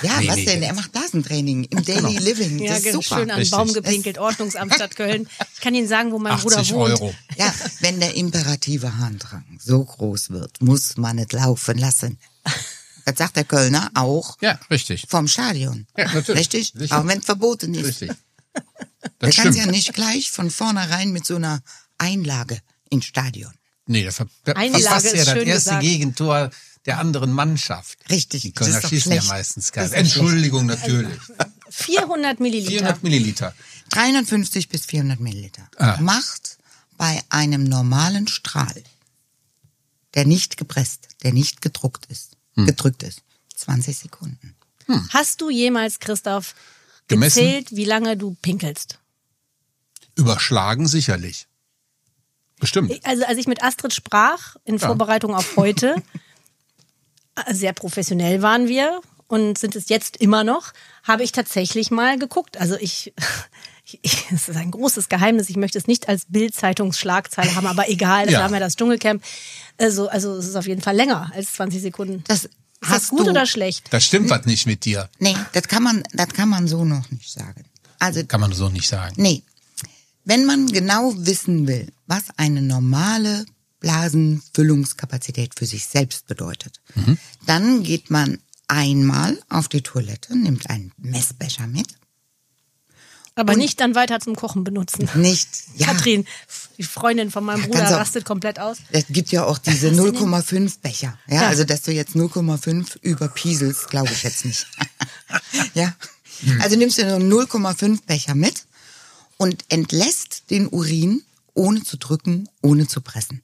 Ja, Nee, was nee, denn? Er macht Blasentraining im Daily Living. ja, das ist super. schön an Richtig. Baum gepinkelt, Ordnungsamt Stadt Köln. Ich kann Ihnen sagen, wo mein 80 Bruder wohnt. Euro. Ja, wenn der imperative Harndrang so groß wird, muss man es laufen lassen. Das sagt der Kölner auch Ja, richtig. vom Stadion. Ja, natürlich. Richtig? Sicher. Auch wenn es verboten ist. Richtig. Das kannst stimmt. ja nicht gleich von vornherein mit so einer Einlage ins Stadion. Nee, Einlage verpasst ist ja das erste gesagt. Gegentor der anderen Mannschaft. Richtig, Die das Kölner ist doch schießen ja schlecht. meistens gar nicht. Entschuldigung, natürlich. 400 Milliliter. 400 Milliliter. 350 bis 400 Milliliter. Ah. Macht bei einem normalen Strahl, der nicht gepresst, der nicht gedruckt ist, Hm. gedrückt ist, 20 Sekunden. Hast du jemals, Christoph, Gemessen? gezählt, wie lange du pinkelst? Überschlagen sicherlich. Bestimmt. Also als ich mit Astrid sprach, in Ja. Vorbereitung auf heute, sehr professionell waren wir und sind es jetzt immer noch, habe ich tatsächlich mal geguckt. Also ich, ich es ist ein großes Geheimnis, ich möchte es nicht als Bild-Zeitungsschlagzeile haben, aber egal, das Ja. haben wir das Dschungelcamp. Also, also es ist auf jeden Fall länger als 20 Sekunden. Das ist das gut du, oder schlecht? Da stimmt was nicht mit dir. Nee, das kann man, das kann man so noch nicht sagen. Also, Kann man so nicht sagen. nee. Wenn man genau wissen will, was eine normale Blasenfüllungskapazität für sich selbst bedeutet, Mhm. dann geht man einmal auf die Toilette, nimmt einen Messbecher mit, Aber nicht dann weiter zum Kochen benutzen. nicht, ja, Katrin, die Freundin von meinem Ja, Bruder, auch- rastet komplett aus. Es gibt ja auch diese Was denn? 0,5 Becher. Ja, Ja. also dass du jetzt 0,5 überpieselst, glaube ich jetzt nicht. ja. Also nimmst du nur 0,5 Becher mit und entlässt den Urin ohne zu drücken, ohne zu pressen.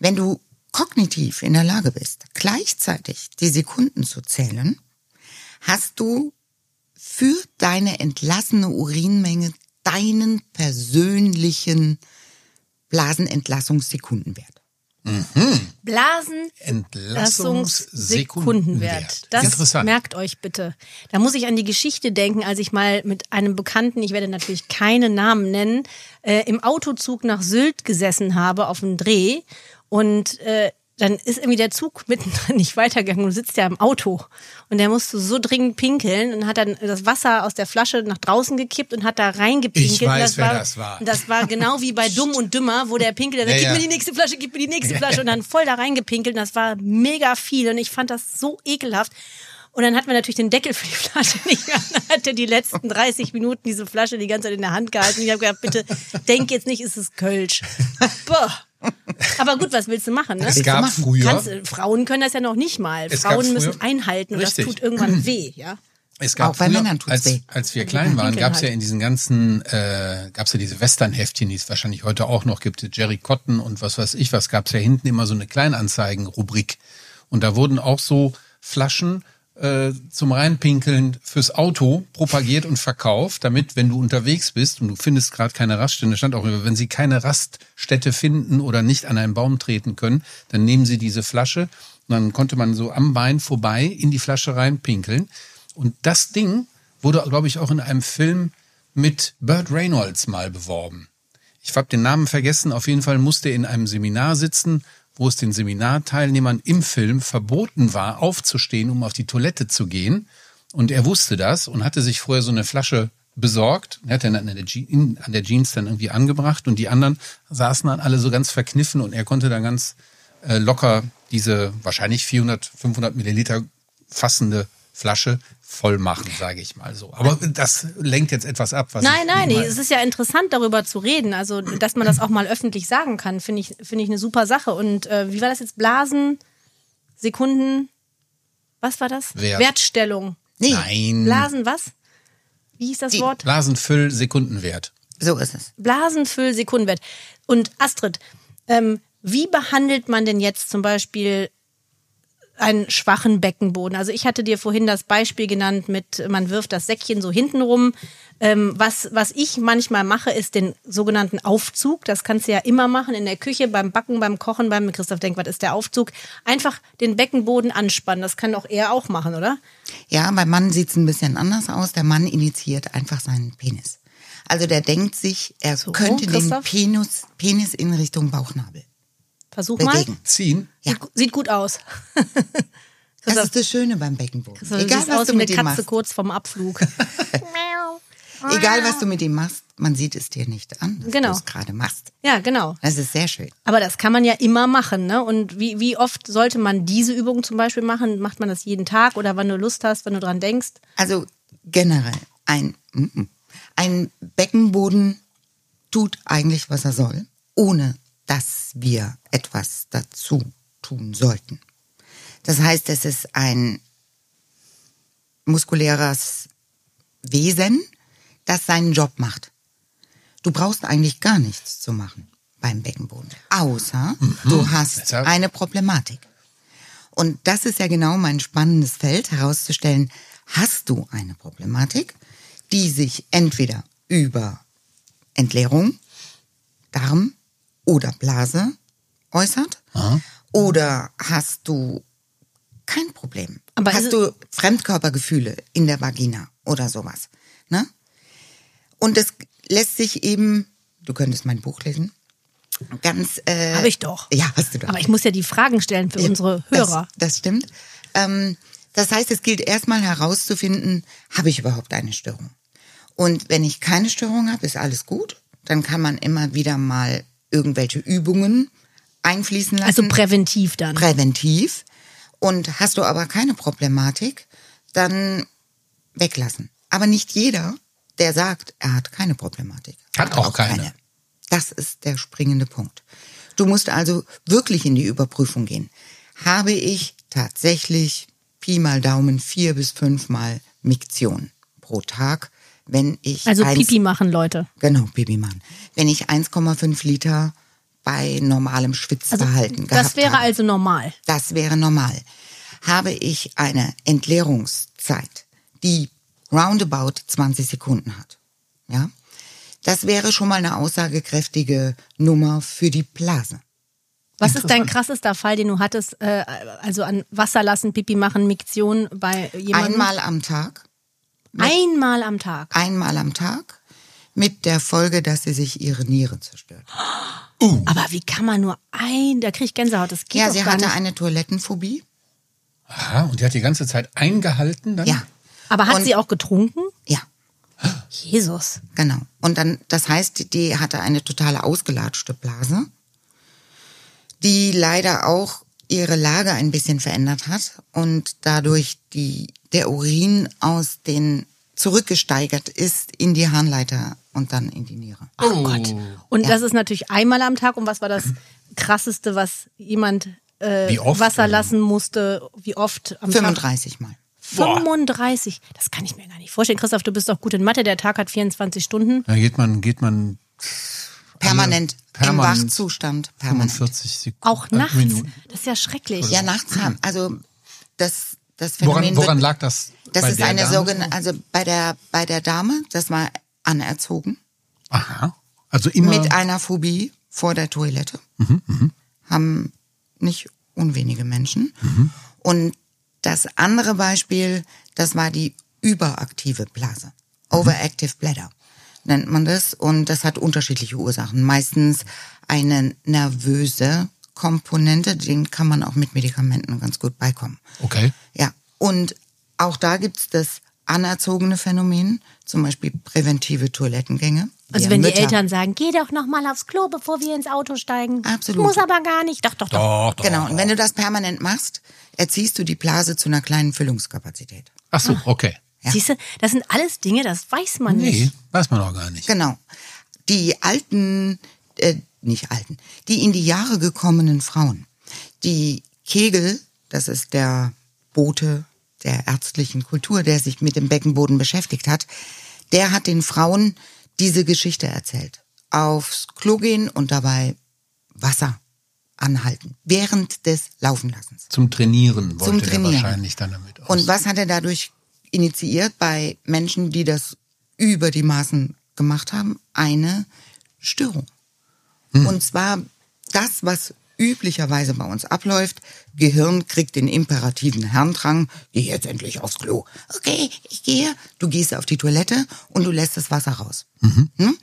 Wenn du kognitiv in der Lage bist, gleichzeitig die Sekunden zu zählen, hast du für deine entlassene Urinmenge deinen persönlichen Blasenentlassungssekundenwert. Blasenentlassungssekundenwert. Das Interessant. merkt euch bitte. Da muss ich an die Geschichte denken, als ich mal mit einem Bekannten, ich werde natürlich keine Namen nennen, äh, im Autozug nach Sylt gesessen habe auf dem Dreh und äh, dann ist irgendwie der Zug mittendrin nicht weitergegangen und sitzt ja im Auto. Und der musste so dringend pinkeln und hat dann das Wasser aus der Flasche nach draußen gekippt und hat da reingepinkelt. Ich weiß, das wer war, das war. Das war genau wie bei Dumm und Dümmer, wo der Pinkelt, Ja, gib ja. mir die nächste Flasche, gib mir die nächste Flasche und dann voll da reingepinkelt. Und das war mega viel und ich fand das so ekelhaft. Und dann hat man natürlich den Deckel für die Flasche nicht mehr. Dann hat er die letzten 30 Minuten diese Flasche die ganze Zeit in der Hand gehalten. Ich habe gedacht, bitte denk jetzt nicht, ist es Kölsch. Boah. Aber gut, was willst du machen? Ne? Es gab früher, Kannst, Frauen können das ja noch nicht mal. Es Frauen müssen einhalten und Richtig. das tut irgendwann weh. Ja? Es gab Auch bei früher, Männern tut's als, weh. als wir klein waren, gab es ja in diesen ganzen, äh, gab es ja diese Western-Heftchen, die es wahrscheinlich heute auch noch gibt, Jerry Cotton und was weiß ich was, gab es ja hinten immer so eine Kleinanzeigen-Rubrik. Und da wurden auch so Flaschen äh, zum Reinpinkeln fürs Auto propagiert und verkauft, damit, wenn du unterwegs bist und du findest gerade keine Raststätte, stand auch immer, wenn sie keine Raststätte finden oder nicht an einen Baum treten können, dann nehmen sie diese Flasche und dann konnte man so am Bein vorbei in die Flasche reinpinkeln. Und das Ding wurde, glaube ich, auch in einem Film mit Burt Reynolds mal beworben. Ich habe den Namen vergessen. Auf jeden Fall musste er in einem Seminar sitzen, wo es den Seminarteilnehmern im Film verboten war, aufzustehen, um auf die Toilette zu gehen. Und er wusste das und hatte sich vorher so eine Flasche besorgt. Er hat dann an der, Je an der Jeans dann irgendwie angebracht und die anderen saßen dann alle so ganz verkniffen und er konnte dann ganz äh, locker diese wahrscheinlich 400, 500 Milliliter fassende Flasche voll machen, sage ich mal so. Aber das lenkt jetzt etwas ab. Was Nein, ich nein, es ist ja interessant, darüber zu reden. Also, dass man das auch mal öffentlich sagen kann, finde ich, finde ich eine super Sache. Und äh, wie war das jetzt? Blasen, Sekunden, was war das? Wert. Wertstellung. Nee, Nein. Blasen, was? Wie hieß das Die- Wort? Blasenfüll Sekundenwert. so ist es. Blasenfüll, Sekundenwert. Und Astrid, ähm, wie behandelt man denn jetzt zum Beispiel einen schwachen Beckenboden? Also ich hatte dir vorhin das Beispiel genannt mit, man wirft das Säckchen so hinten rum. Ähm, was, was ich manchmal mache, ist den sogenannten Aufzug. Das kannst du ja immer machen in der Küche, beim Backen, beim Kochen, beim Christoph denkt, was ist der Aufzug? Einfach den Beckenboden anspannen. Das kann doch er auch machen, oder? Ja, beim Mann sieht's ein bisschen anders aus. Der Mann initiiert einfach seinen Penis. Also der denkt sich, er So, könnte den Christoph? Penis, Penis in Richtung Bauchnabel Versuch bewegen. Ziehen. Ja. mal. Sieht, sieht gut aus. Das ist das Schöne beim Beckenboden. So, Egal, was aus du wie eine mit ihm Katze machst. kurz vorm Abflug. Egal, was du mit ihm machst, man sieht es dir nicht an, dass Genau. du es gerade machst. Ja, genau. Das ist sehr schön. Aber das kann man ja immer machen, ne? Und wie, wie oft sollte man diese Übung zum Beispiel machen? Macht man das jeden Tag oder wann du Lust hast, wenn du dran denkst? Also generell, ein, mm, mm. ein Beckenboden tut eigentlich, was er soll, ohne dass wir etwas dazu tun sollten. Das heißt, es ist ein muskuläres Wesen, das seinen Job macht. Du brauchst eigentlich gar nichts zu machen beim Beckenboden, außer du hast eine Problematik. Und das ist ja genau mein spannendes Feld, herauszustellen, hast du eine Problematik, die sich entweder über Entleerung, Darm oder Blase äußert, oder hast du kein Problem. Aber hast es- du Fremdkörpergefühle in der Vagina oder sowas. Ne? Und es lässt sich eben, du könntest mein Buch lesen, ganz... Äh, Habe ich doch. Ja, hast du doch. Aber ich muss ja die Fragen stellen für unsere Hörer. Das, das stimmt. Ähm, das heißt, es gilt erstmal herauszufinden, habe ich überhaupt eine Störung? Und wenn ich keine Störung habe, ist alles gut. Dann kann man immer wieder mal irgendwelche Übungen einfließen lassen. also präventiv dann. präventiv. Und hast du aber keine Problematik, dann weglassen. Aber nicht jeder, der sagt, er hat keine Problematik. Hat auch keine. Das ist der springende Punkt. Du musst also wirklich in die Überprüfung gehen. Habe ich tatsächlich Pi mal Daumen vier bis fünfmal Miktion pro Tag, wenn ich Also eins- Pipi machen, Leute. Genau, Babymann. Wenn ich 1,5 Liter bei normalem Schwitzverhalten gehabt Also Das wäre habe. also normal. Das wäre normal. Habe ich eine Entleerungszeit, die roundabout 20 Sekunden hat, ja, Das wäre schon mal eine aussagekräftige Nummer für die Blase. Was ist dein krassester Fall, den du hattest, äh, also an Wasser lassen, Pipi machen, Miktion bei jemandem? Einmal am Tag. Einmal am Tag. Einmal am Tag. Mit der Folge, dass sie sich ihre Niere zerstört. Aber wie kann man nur ein, da kriege ich Gänsehaut, das geht Ja, sie gar hatte nicht. eine Toilettenphobie. Aha, und die hat die ganze Zeit eingehalten dann? Ja, Aber hat Und- sie auch getrunken? ja, Jesus. genau. Und dann, das heißt, die hatte eine totale ausgelatschte Blase, die leider auch ihre Lage ein bisschen verändert hat und dadurch die, der Urin aus den zurückgesteigert ist in die Harnleiter und dann in die Niere. Oh Gott. Und das ist natürlich einmal am Tag. Und was war das krasseste, was jemand äh, oft? Wasser lassen musste? Wie oft am 35 Mal. Tag? 35. Das kann ich mir gar nicht vorstellen. Christoph, du bist doch gut in Mathe. Der Tag hat 24 Stunden. Da geht man, geht man Permanent, im permanent Wachzustand. Permanent. 45 Sekunden. Auch äh, nachts. Minuten. Das ist ja schrecklich. Ja, nachts haben, also das, das Woran, Phänomen woran wird, lag das? Das ist eine sogenannte, also bei der, bei der Dame, das war anerzogen, Aha. Also immer. mit einer Phobie vor der Toilette. Haben nicht unwenige Menschen. Und das andere Beispiel, das war die überaktive Blase. Overactive Bladder nennt man das. Und das hat unterschiedliche Ursachen. Meistens eine nervöse Komponente, den kann man auch mit Medikamenten ganz gut beikommen. okay. Und auch da gibt's das anerzogene Phänomen, zum Beispiel präventive Toilettengänge. Also wenn die Mütter- Eltern sagen, geh doch noch mal aufs Klo, bevor wir ins Auto steigen. Absolut. Muss aber gar nicht. Doch, doch, doch. Doch, doch. Genau, und wenn du das permanent machst, erziehst du die Blase zu einer kleinen Füllungskapazität. Ach so, okay. Ja. Siehst du, das sind alles Dinge, das weiß man Nee, nicht. weiß man auch gar nicht. Genau. Die alten, äh, nicht alten, die in die Jahre gekommenen Frauen, die Kegel, das ist der Bote der ärztlichen Kultur, der sich mit dem Beckenboden beschäftigt hat, der hat den Frauen diese Geschichte erzählt. Aufs Klo gehen und dabei Wasser anhalten, während des Laufenlassens. Zum Trainieren wollte Zum Trainieren. wahrscheinlich dann damit aus. Und was hat er dadurch initiiert bei Menschen, die das über die Maßen gemacht haben? Eine Störung. Und zwar das, was üblicherweise bei uns abläuft. Gehirn kriegt den imperativen Herrendrang, geh jetzt endlich aufs Klo. Okay, ich gehe. Du gehst auf die Toilette und du lässt das Wasser raus. Hm?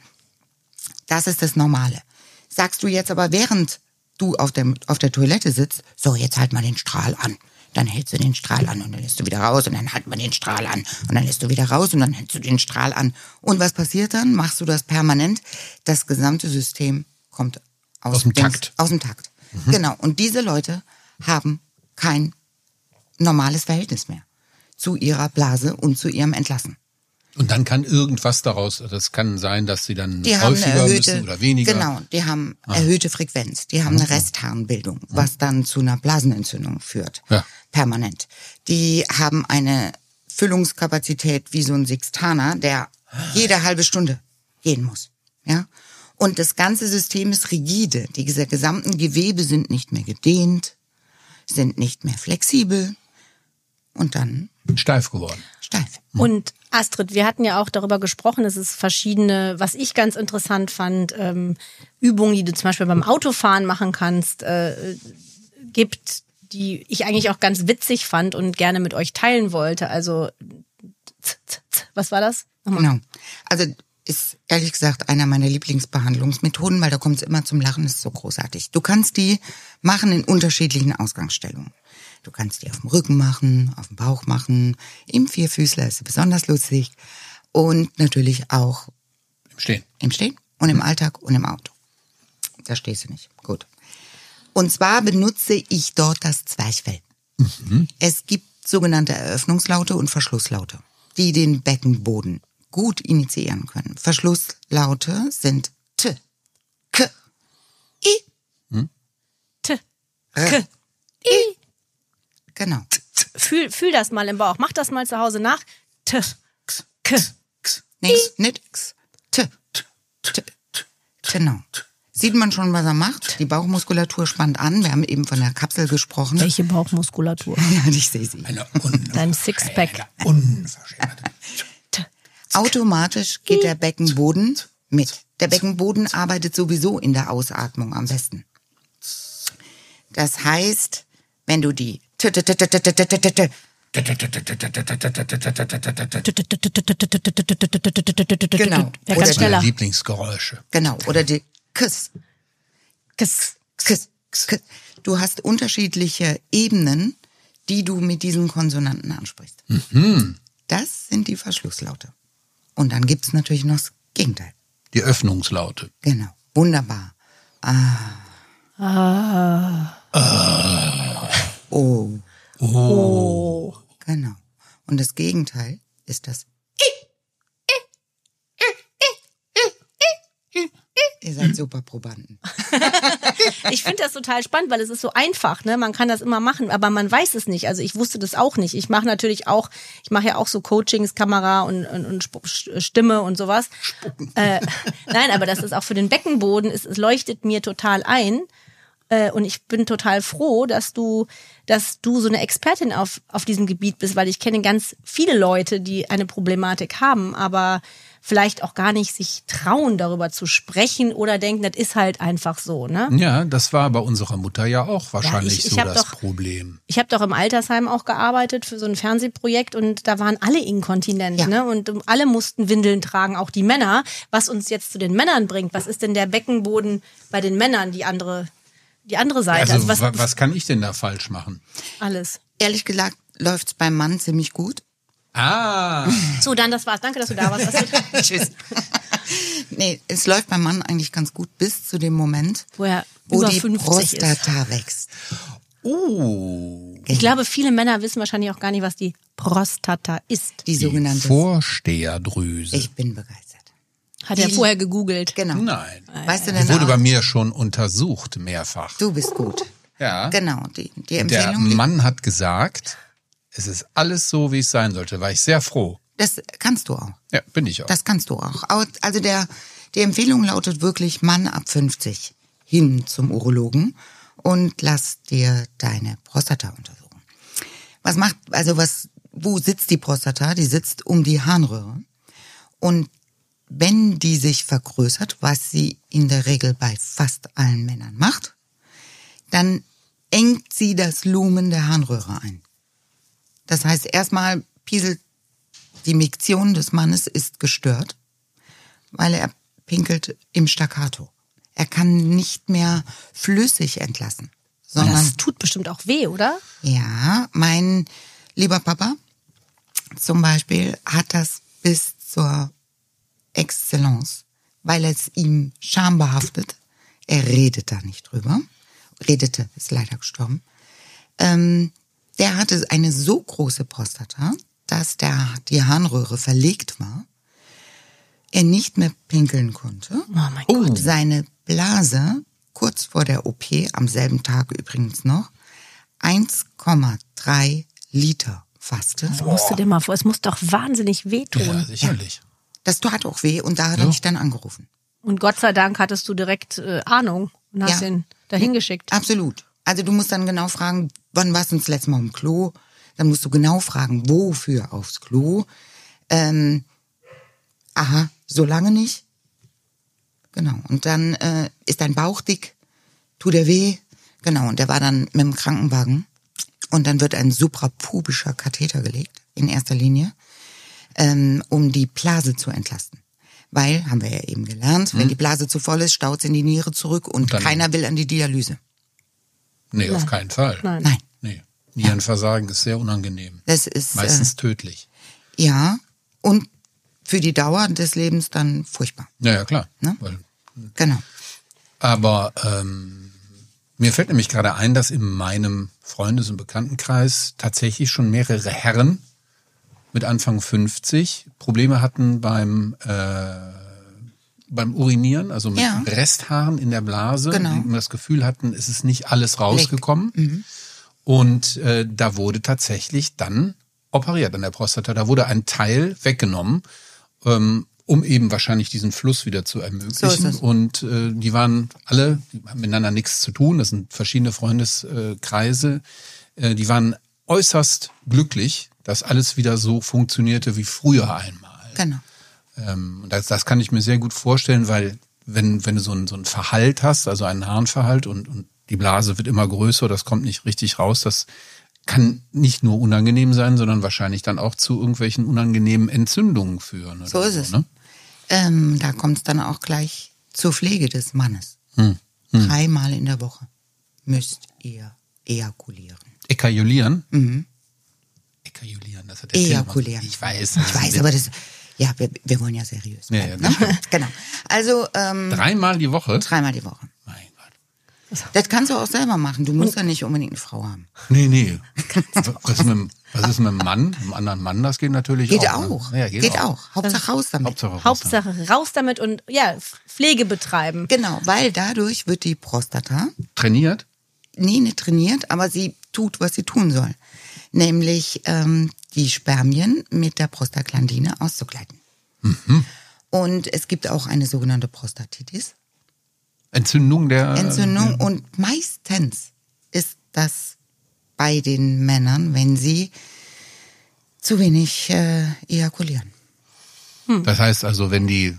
Das ist das Normale. Sagst du jetzt aber, während du auf der, auf der Toilette sitzt, so, jetzt halt mal den Strahl an. Dann hältst du den Strahl an und dann lässt du wieder raus und dann halt mal den Strahl an und dann lässt du wieder raus und dann hältst du den Strahl an. Und was passiert dann? Machst du das permanent? Das gesamte System kommt aus, Aus dem Takt. Aus dem Takt. Genau. Und diese Leute haben kein normales Verhältnis mehr zu ihrer Blase und zu ihrem Entlassen. Und dann kann irgendwas daraus, das kann sein, dass sie dann Die häufiger erhöhte, müssen oder weniger. Ah. Genau, die haben erhöhte Frequenz, die haben eine Restharnbildung, was dann zu einer Blasenentzündung führt. Ja. Permanent. Die haben eine Füllungskapazität wie so ein Sixtaner, der jede halbe Stunde gehen muss. Ja. Und das ganze System ist rigide. Diese gesamten Gewebe sind nicht mehr gedehnt, sind nicht mehr flexibel und dann Steif geworden. steif. Und Astrid, wir hatten ja auch darüber gesprochen, dass es verschiedene, was ich ganz interessant fand, ähm, Übungen, die du zum Beispiel beim Autofahren machen kannst, äh, gibt, die ich eigentlich auch ganz witzig fand und gerne mit euch teilen wollte. Also, was war das? Nochmal. Genau. Also ist ehrlich gesagt einer meiner Lieblingsbehandlungsmethoden, weil da kommt es immer zum Lachen, ist so großartig. Du kannst die machen in unterschiedlichen Ausgangsstellungen. Du kannst die auf dem Rücken machen, auf dem Bauch machen, im Vierfüßler ist besonders lustig und natürlich auch Im Stehen. im Stehen und im Alltag und im Auto. Da stehst du nicht. Gut. Und zwar benutze ich dort das Zwerchfell. Es gibt sogenannte Eröffnungslaute und Verschlusslaute, die den Beckenboden gut initiieren können. Verschlusslaute sind T, K, I, T, R. K, I. Genau. Fühl, fühl das mal im Bauch. Mach das mal zu Hause nach. T, K. Nee, nicht X, T, T, Genau. Sieht man schon, was er macht? Die Bauchmuskulatur spannt an. Wir haben eben von der Kapsel gesprochen. Welche Bauchmuskulatur? Ja, ich sehe sie. Dein Sixpack. Eine Unverschämtheit. Automatisch geht der Beckenboden mit. Der Beckenboden arbeitet sowieso in der Ausatmung am besten. Das heißt, wenn du die Genau. Oder schneller? Lieblingsgeräusche. Genau, oder die Kiss. Kiss, Kiss, Kiss. Du hast unterschiedliche Ebenen, die du mit diesen Konsonanten ansprichst. Das sind die Verschlusslaute. Und dann gibt's natürlich noch das Gegenteil. Die Öffnungslaute. Genau. Wunderbar. Ah. Oh. Oh. Genau. Und das Gegenteil ist das. Ihr seid super Probanden. Ich finde das total spannend, weil es ist so einfach, ne? Man kann das immer machen, aber man weiß es nicht. Also ich wusste das auch nicht. Ich mache natürlich auch, ich mache ja auch so Coachings, Kamera und, und, und Stimme und sowas. Äh, nein, aber das ist auch für den Beckenboden, es, es leuchtet mir total ein. Äh, Und ich bin total froh, dass du, dass du so eine Expertin auf, auf diesem Gebiet bist, weil ich kenne ganz viele Leute, die eine Problematik haben, aber vielleicht auch gar nicht sich trauen, darüber zu sprechen oder denken, das ist halt einfach so, ne? Ja, das war bei unserer Mutter ja auch wahrscheinlich ich- ich so das doch- Problem. Ich habe doch im Altersheim auch gearbeitet für so ein Fernsehprojekt und da waren alle inkontinent, Ja. ne? Und alle mussten Windeln tragen, auch die Männer. Was uns jetzt zu den Männern bringt, was ist denn der Beckenboden bei den Männern, die andere, die andere Seite? Also, was, wa- was kann ich denn da falsch machen? alles. Ehrlich gesagt läuft's beim Mann ziemlich gut. Ah, So, dann das war's. Danke, dass du da warst. Tschüss. nee, es läuft beim Mann eigentlich ganz gut bis zu dem Moment, Wo er wo über die 50 ist. Prostata wächst. oh. Ich glaube, viele Männer wissen wahrscheinlich auch gar nicht, was die Prostata ist. Die sogenannte. Vorsteherdrüse. Ich bin begeistert. Hat er Die- vorher gegoogelt. Genau. Nein. Weißt du Die denn wurde auch? bei mir schon untersucht, mehrfach. Du bist gut. Ja. Genau, die, die Der Empfehlung. Mann hat gesagt, es ist alles so, wie es sein sollte. War ich sehr froh. Das kannst du auch. Ja, bin ich auch. Das kannst du auch. Au- Also der, die Empfehlung lautet wirklich Mann ab 50 hin zum Urologen und lass dir deine Prostata untersuchen. Was macht, also was, wo sitzt die Prostata? Die sitzt um die Harnröhre. Und wenn die sich vergrößert, was sie in der Regel bei fast allen Männern macht, dann engt sie das Lumen der Harnröhre ein. Das heißt, erstmal pieselt die Miktion des Mannes ist gestört, weil er pinkelt im Staccato. Er kann nicht mehr flüssig entlassen, sondern Das tut bestimmt auch weh, oder? ja, mein lieber Papa zum Beispiel hat das bis zur Exzellence, weil es ihm schambehaftet. Er redet da nicht drüber. Redete, ist leider gestorben. Ähm, der hatte eine so große Prostata, dass der, die Harnröhre verlegt war. Er nicht mehr pinkeln konnte. Oh mein Gott. Seine Blase, kurz vor der OP, am selben Tag übrigens noch, 1,3 Liter fasste. Das musst du dir mal vor. Es muss doch wahnsinnig wehtun. ja, sicherlich. Das tat auch weh und da hat er Ja. mich dann angerufen. Und Gott sei Dank hattest du direkt äh, Ahnung und hast Ja. den dahin geschickt. Absolut. Also du musst dann genau fragen, wann warst du das letzte Mal im Klo? Dann musst du genau fragen, wofür aufs Klo? Ähm, aha, so lange nicht? Genau. Und dann äh, ist dein Bauch dick, tut er weh? Genau. Und der war dann mit dem Krankenwagen. Und dann wird ein suprapubischer Katheter gelegt, in erster Linie, ähm, um die Blase zu entlasten. Weil, haben wir ja eben gelernt, wenn die Blase zu voll ist, staut in die Niere zurück und, dann- keiner will an die Dialyse. Nee, auf keinen Fall. Nein. Nein. Nee. Nierenversagen ist sehr unangenehm. Das ist Meistens tödlich. äh, ja und für die Dauer des Lebens dann furchtbar. Ja, ja, klar. Ne? Weil, Genau. aber ähm, mir fällt nämlich gerade ein, dass in meinem Freundes- und Bekanntenkreis tatsächlich schon mehrere Herren mit Anfang 50 Probleme hatten beim äh, beim Urinieren, also mit Ja. Resthaaren in der Blase, Genau. die das Gefühl hatten, es ist nicht alles rausgekommen. Und äh, da wurde tatsächlich dann operiert an der Prostata. Da wurde ein Teil weggenommen, ähm, um eben wahrscheinlich diesen Fluss wieder zu So ermöglichen. es. Und äh, die waren alle, die haben miteinander nichts zu tun. Das sind verschiedene Freundeskreise. Äh, die waren äußerst glücklich, dass alles wieder so funktionierte wie früher einmal. Genau. Ähm, das, das kann ich mir sehr gut vorstellen, weil wenn, wenn du so ein, so ein Verhalt hast, also einen Harnverhalt und, und die Blase wird immer größer, das kommt nicht richtig raus, das kann nicht nur unangenehm sein, sondern wahrscheinlich dann auch zu irgendwelchen unangenehmen Entzündungen führen. so ist so, es. Ne? Ähm, da kommt es dann auch gleich zur Pflege des Mannes. Hm. Hm. Dreimal in der Woche müsst ihr ejakulieren. Ekajulieren? Mhm. Ekajulieren, das hat der Ejakulieren. Ich weiß. Ich weiß, aber das, ja, wir, wir wollen ja seriös bleiben. Ja, ja, ne? genau. Also ähm, dreimal die Woche. Dreimal die Woche. Mein Gott. Das kannst du auch selber machen. Du musst ja nicht unbedingt eine Frau haben. Nee, nee. Was ist, mit, was ist mit einem Mann? Einem anderen Mann, das geht natürlich geht auch. Ne? auch. Ne? Ja, geht, geht auch. auch. Hauptsache raus damit. Hauptsache raus, Hauptsache damit. raus damit und ja, Pflege betreiben. Genau, weil dadurch wird die Prostata trainiert. Nee, nicht trainiert, aber sie tut, was sie tun soll. Nämlich ähm, die Spermien mit der Prostaglandine auszugleiten. Mhm. Und es gibt auch eine sogenannte Prostatitis. Entzündung der. Entzündung. Und meistens ist das bei den Männern, wenn sie zu wenig äh, ejakulieren. Hm. Das heißt also, wenn die,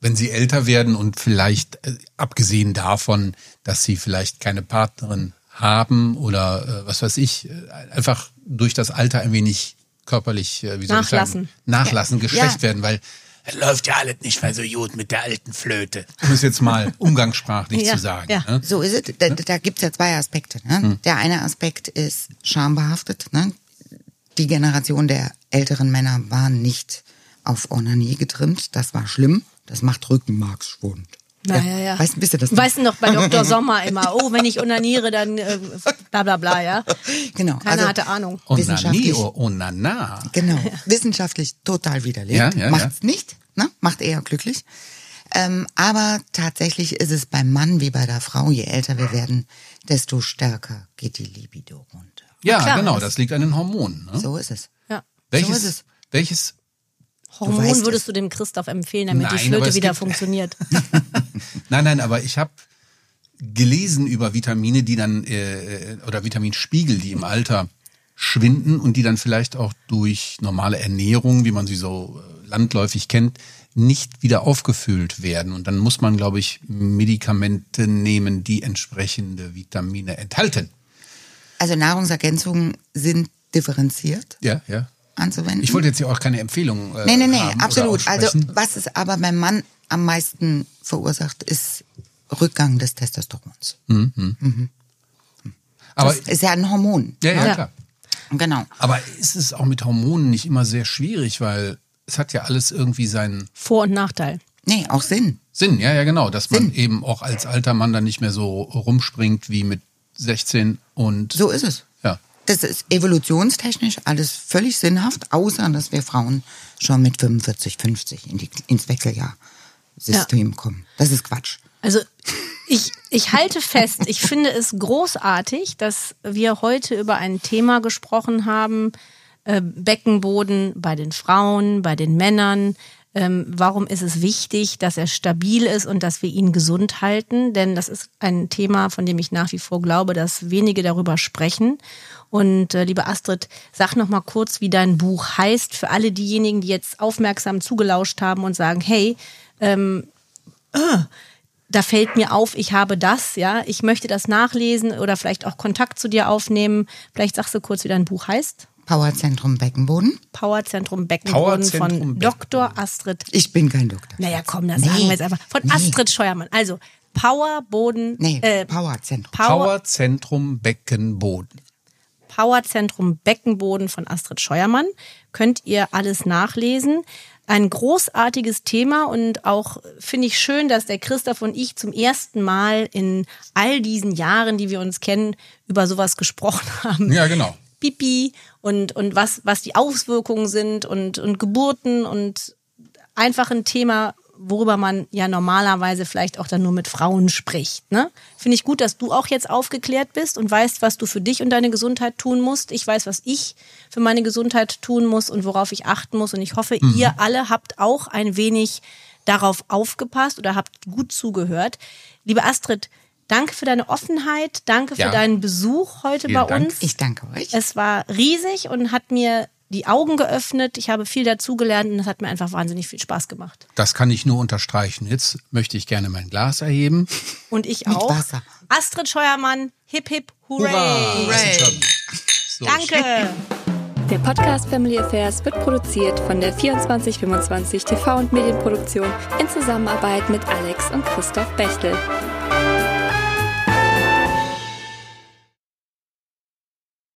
wenn sie älter werden und vielleicht, äh, abgesehen davon, dass sie vielleicht keine Partnerin haben oder äh, was weiß ich, äh, einfach durch das Alter ein wenig körperlich, äh, wie soll nachlassen. ich sagen, nachlassen, ja. geschwächt ja. werden, weil es läuft ja alles nicht mehr so gut mit der alten Flöte. Um es jetzt mal umgangssprachlich ja, zu sagen. Ja. Ne? So ist es. Da, da gibt es ja zwei Aspekte. Ne? Hm. Der eine Aspekt ist schambehaftet. Ne? Die Generation der älteren Männer war nicht auf Onanie getrimmt. Das war schlimm. Das macht Rückenmarksschwund. Naja, ja. Weißt, wisst ihr das? Weißt du noch bei Dr. Sommer immer, oh, wenn ich onaniere, dann äh, bla bla bla, ja? Genau. Keiner also, hatte Ahnung. Onanie, oh, onana. Genau. Ja. Wissenschaftlich total widerlegt. Ja, ja, Macht's ja. nicht, ne? Macht eher glücklich. Ähm, aber tatsächlich ist es beim Mann wie bei der Frau, je älter wir werden, desto stärker geht die Libido runter. Ja, klar, genau, das liegt an den Hormonen. Ne? So ist es. Ja. Welches, so ist es. welches Hormon würdest es. du dem Christoph empfehlen, damit nein, die Flöte wieder funktioniert? nein, nein, aber ich habe gelesen über Vitamine, die dann äh, oder Vitaminspiegel, die im Alter schwinden und die dann vielleicht auch durch normale Ernährung, wie man sie so äh, landläufig kennt, nicht wieder aufgefüllt werden. Und dann muss man, glaube ich, Medikamente nehmen, die entsprechende Vitamine enthalten. Also Nahrungsergänzungen sind differenziert. Ja, ja anzuwenden. Ich wollte jetzt hier auch keine Empfehlung. Äh, nee, nee, nee, absolut. Also was es aber beim Mann am meisten verursacht, ist Rückgang des Testosterons. Mhm. Mhm. Aber das ist ja ein Hormon. Ja, ja, ja, klar. Genau. Aber ist es auch mit Hormonen nicht immer sehr schwierig, weil es hat ja alles irgendwie seinen Vor- und Nachteil. Nee, auch Sinn. Sinn, ja, ja, genau. Dass Sinn. man eben auch als alter Mann dann nicht mehr so rumspringt wie mit 16 und. So ist es. Das ist evolutionstechnisch alles völlig sinnhaft, außer dass wir Frauen schon mit 45, 50 in die, ins Wechseljahrsystem ja. kommen. Das ist Quatsch. Also ich, ich halte fest, ich finde es großartig, dass wir heute über ein Thema gesprochen haben, äh, Beckenboden bei den Frauen, bei den Männern, ähm, warum ist es wichtig, dass er stabil ist und dass wir ihn gesund halten? Denn das ist ein Thema, von dem ich nach wie vor glaube, dass wenige darüber sprechen. Und äh, liebe Astrid, sag noch mal kurz, wie dein Buch heißt für alle diejenigen, die jetzt aufmerksam zugelauscht haben und sagen, hey, ähm, äh, da fällt mir auf, ich habe das, ja, ich möchte das nachlesen oder vielleicht auch Kontakt zu dir aufnehmen. Vielleicht sagst du kurz, wie dein Buch heißt. Powerzentrum Beckenboden. Powerzentrum Beckenboden von Beckenboden. Dr. Astrid. Ich bin kein Doktor. Naja, komm, das nee. sagen wir jetzt einfach. Von nee. Astrid Scheuermann. Also Powerboden. Nee, äh, Powerzentrum. Power, Powerzentrum Beckenboden. Powerzentrum Beckenboden von Astrid Scheuermann. Könnt ihr alles nachlesen. Ein großartiges Thema und auch finde ich schön, dass der Christoph und ich zum ersten Mal in all diesen Jahren, die wir uns kennen, über sowas gesprochen haben. Ja, genau. Pipi und, und was, was die Auswirkungen sind und, und Geburten und einfach ein Thema, worüber man ja normalerweise vielleicht auch dann nur mit Frauen spricht. Ne? Finde ich gut, dass du auch jetzt aufgeklärt bist und weißt, was du für dich und deine Gesundheit tun musst. Ich weiß, was ich für meine Gesundheit tun muss und worauf ich achten muss. Und ich hoffe, mhm. ihr alle habt auch ein wenig darauf aufgepasst oder habt gut zugehört. Liebe Astrid, Danke für deine Offenheit. Danke für ja. deinen Besuch heute Vielen bei Dank. uns. Ich danke euch. Es war riesig und hat mir die Augen geöffnet. Ich habe viel dazugelernt und das hat mir einfach wahnsinnig viel Spaß gemacht. Das kann ich nur unterstreichen. Jetzt möchte ich gerne mein Glas erheben. Und ich auch. Wasser. Astrid Scheuermann, hip hip, hooray. Hooray. So. Danke. Der Podcast Family Affairs wird produziert von der 2425 TV und Medienproduktion in Zusammenarbeit mit Alex und Christoph Bechtel.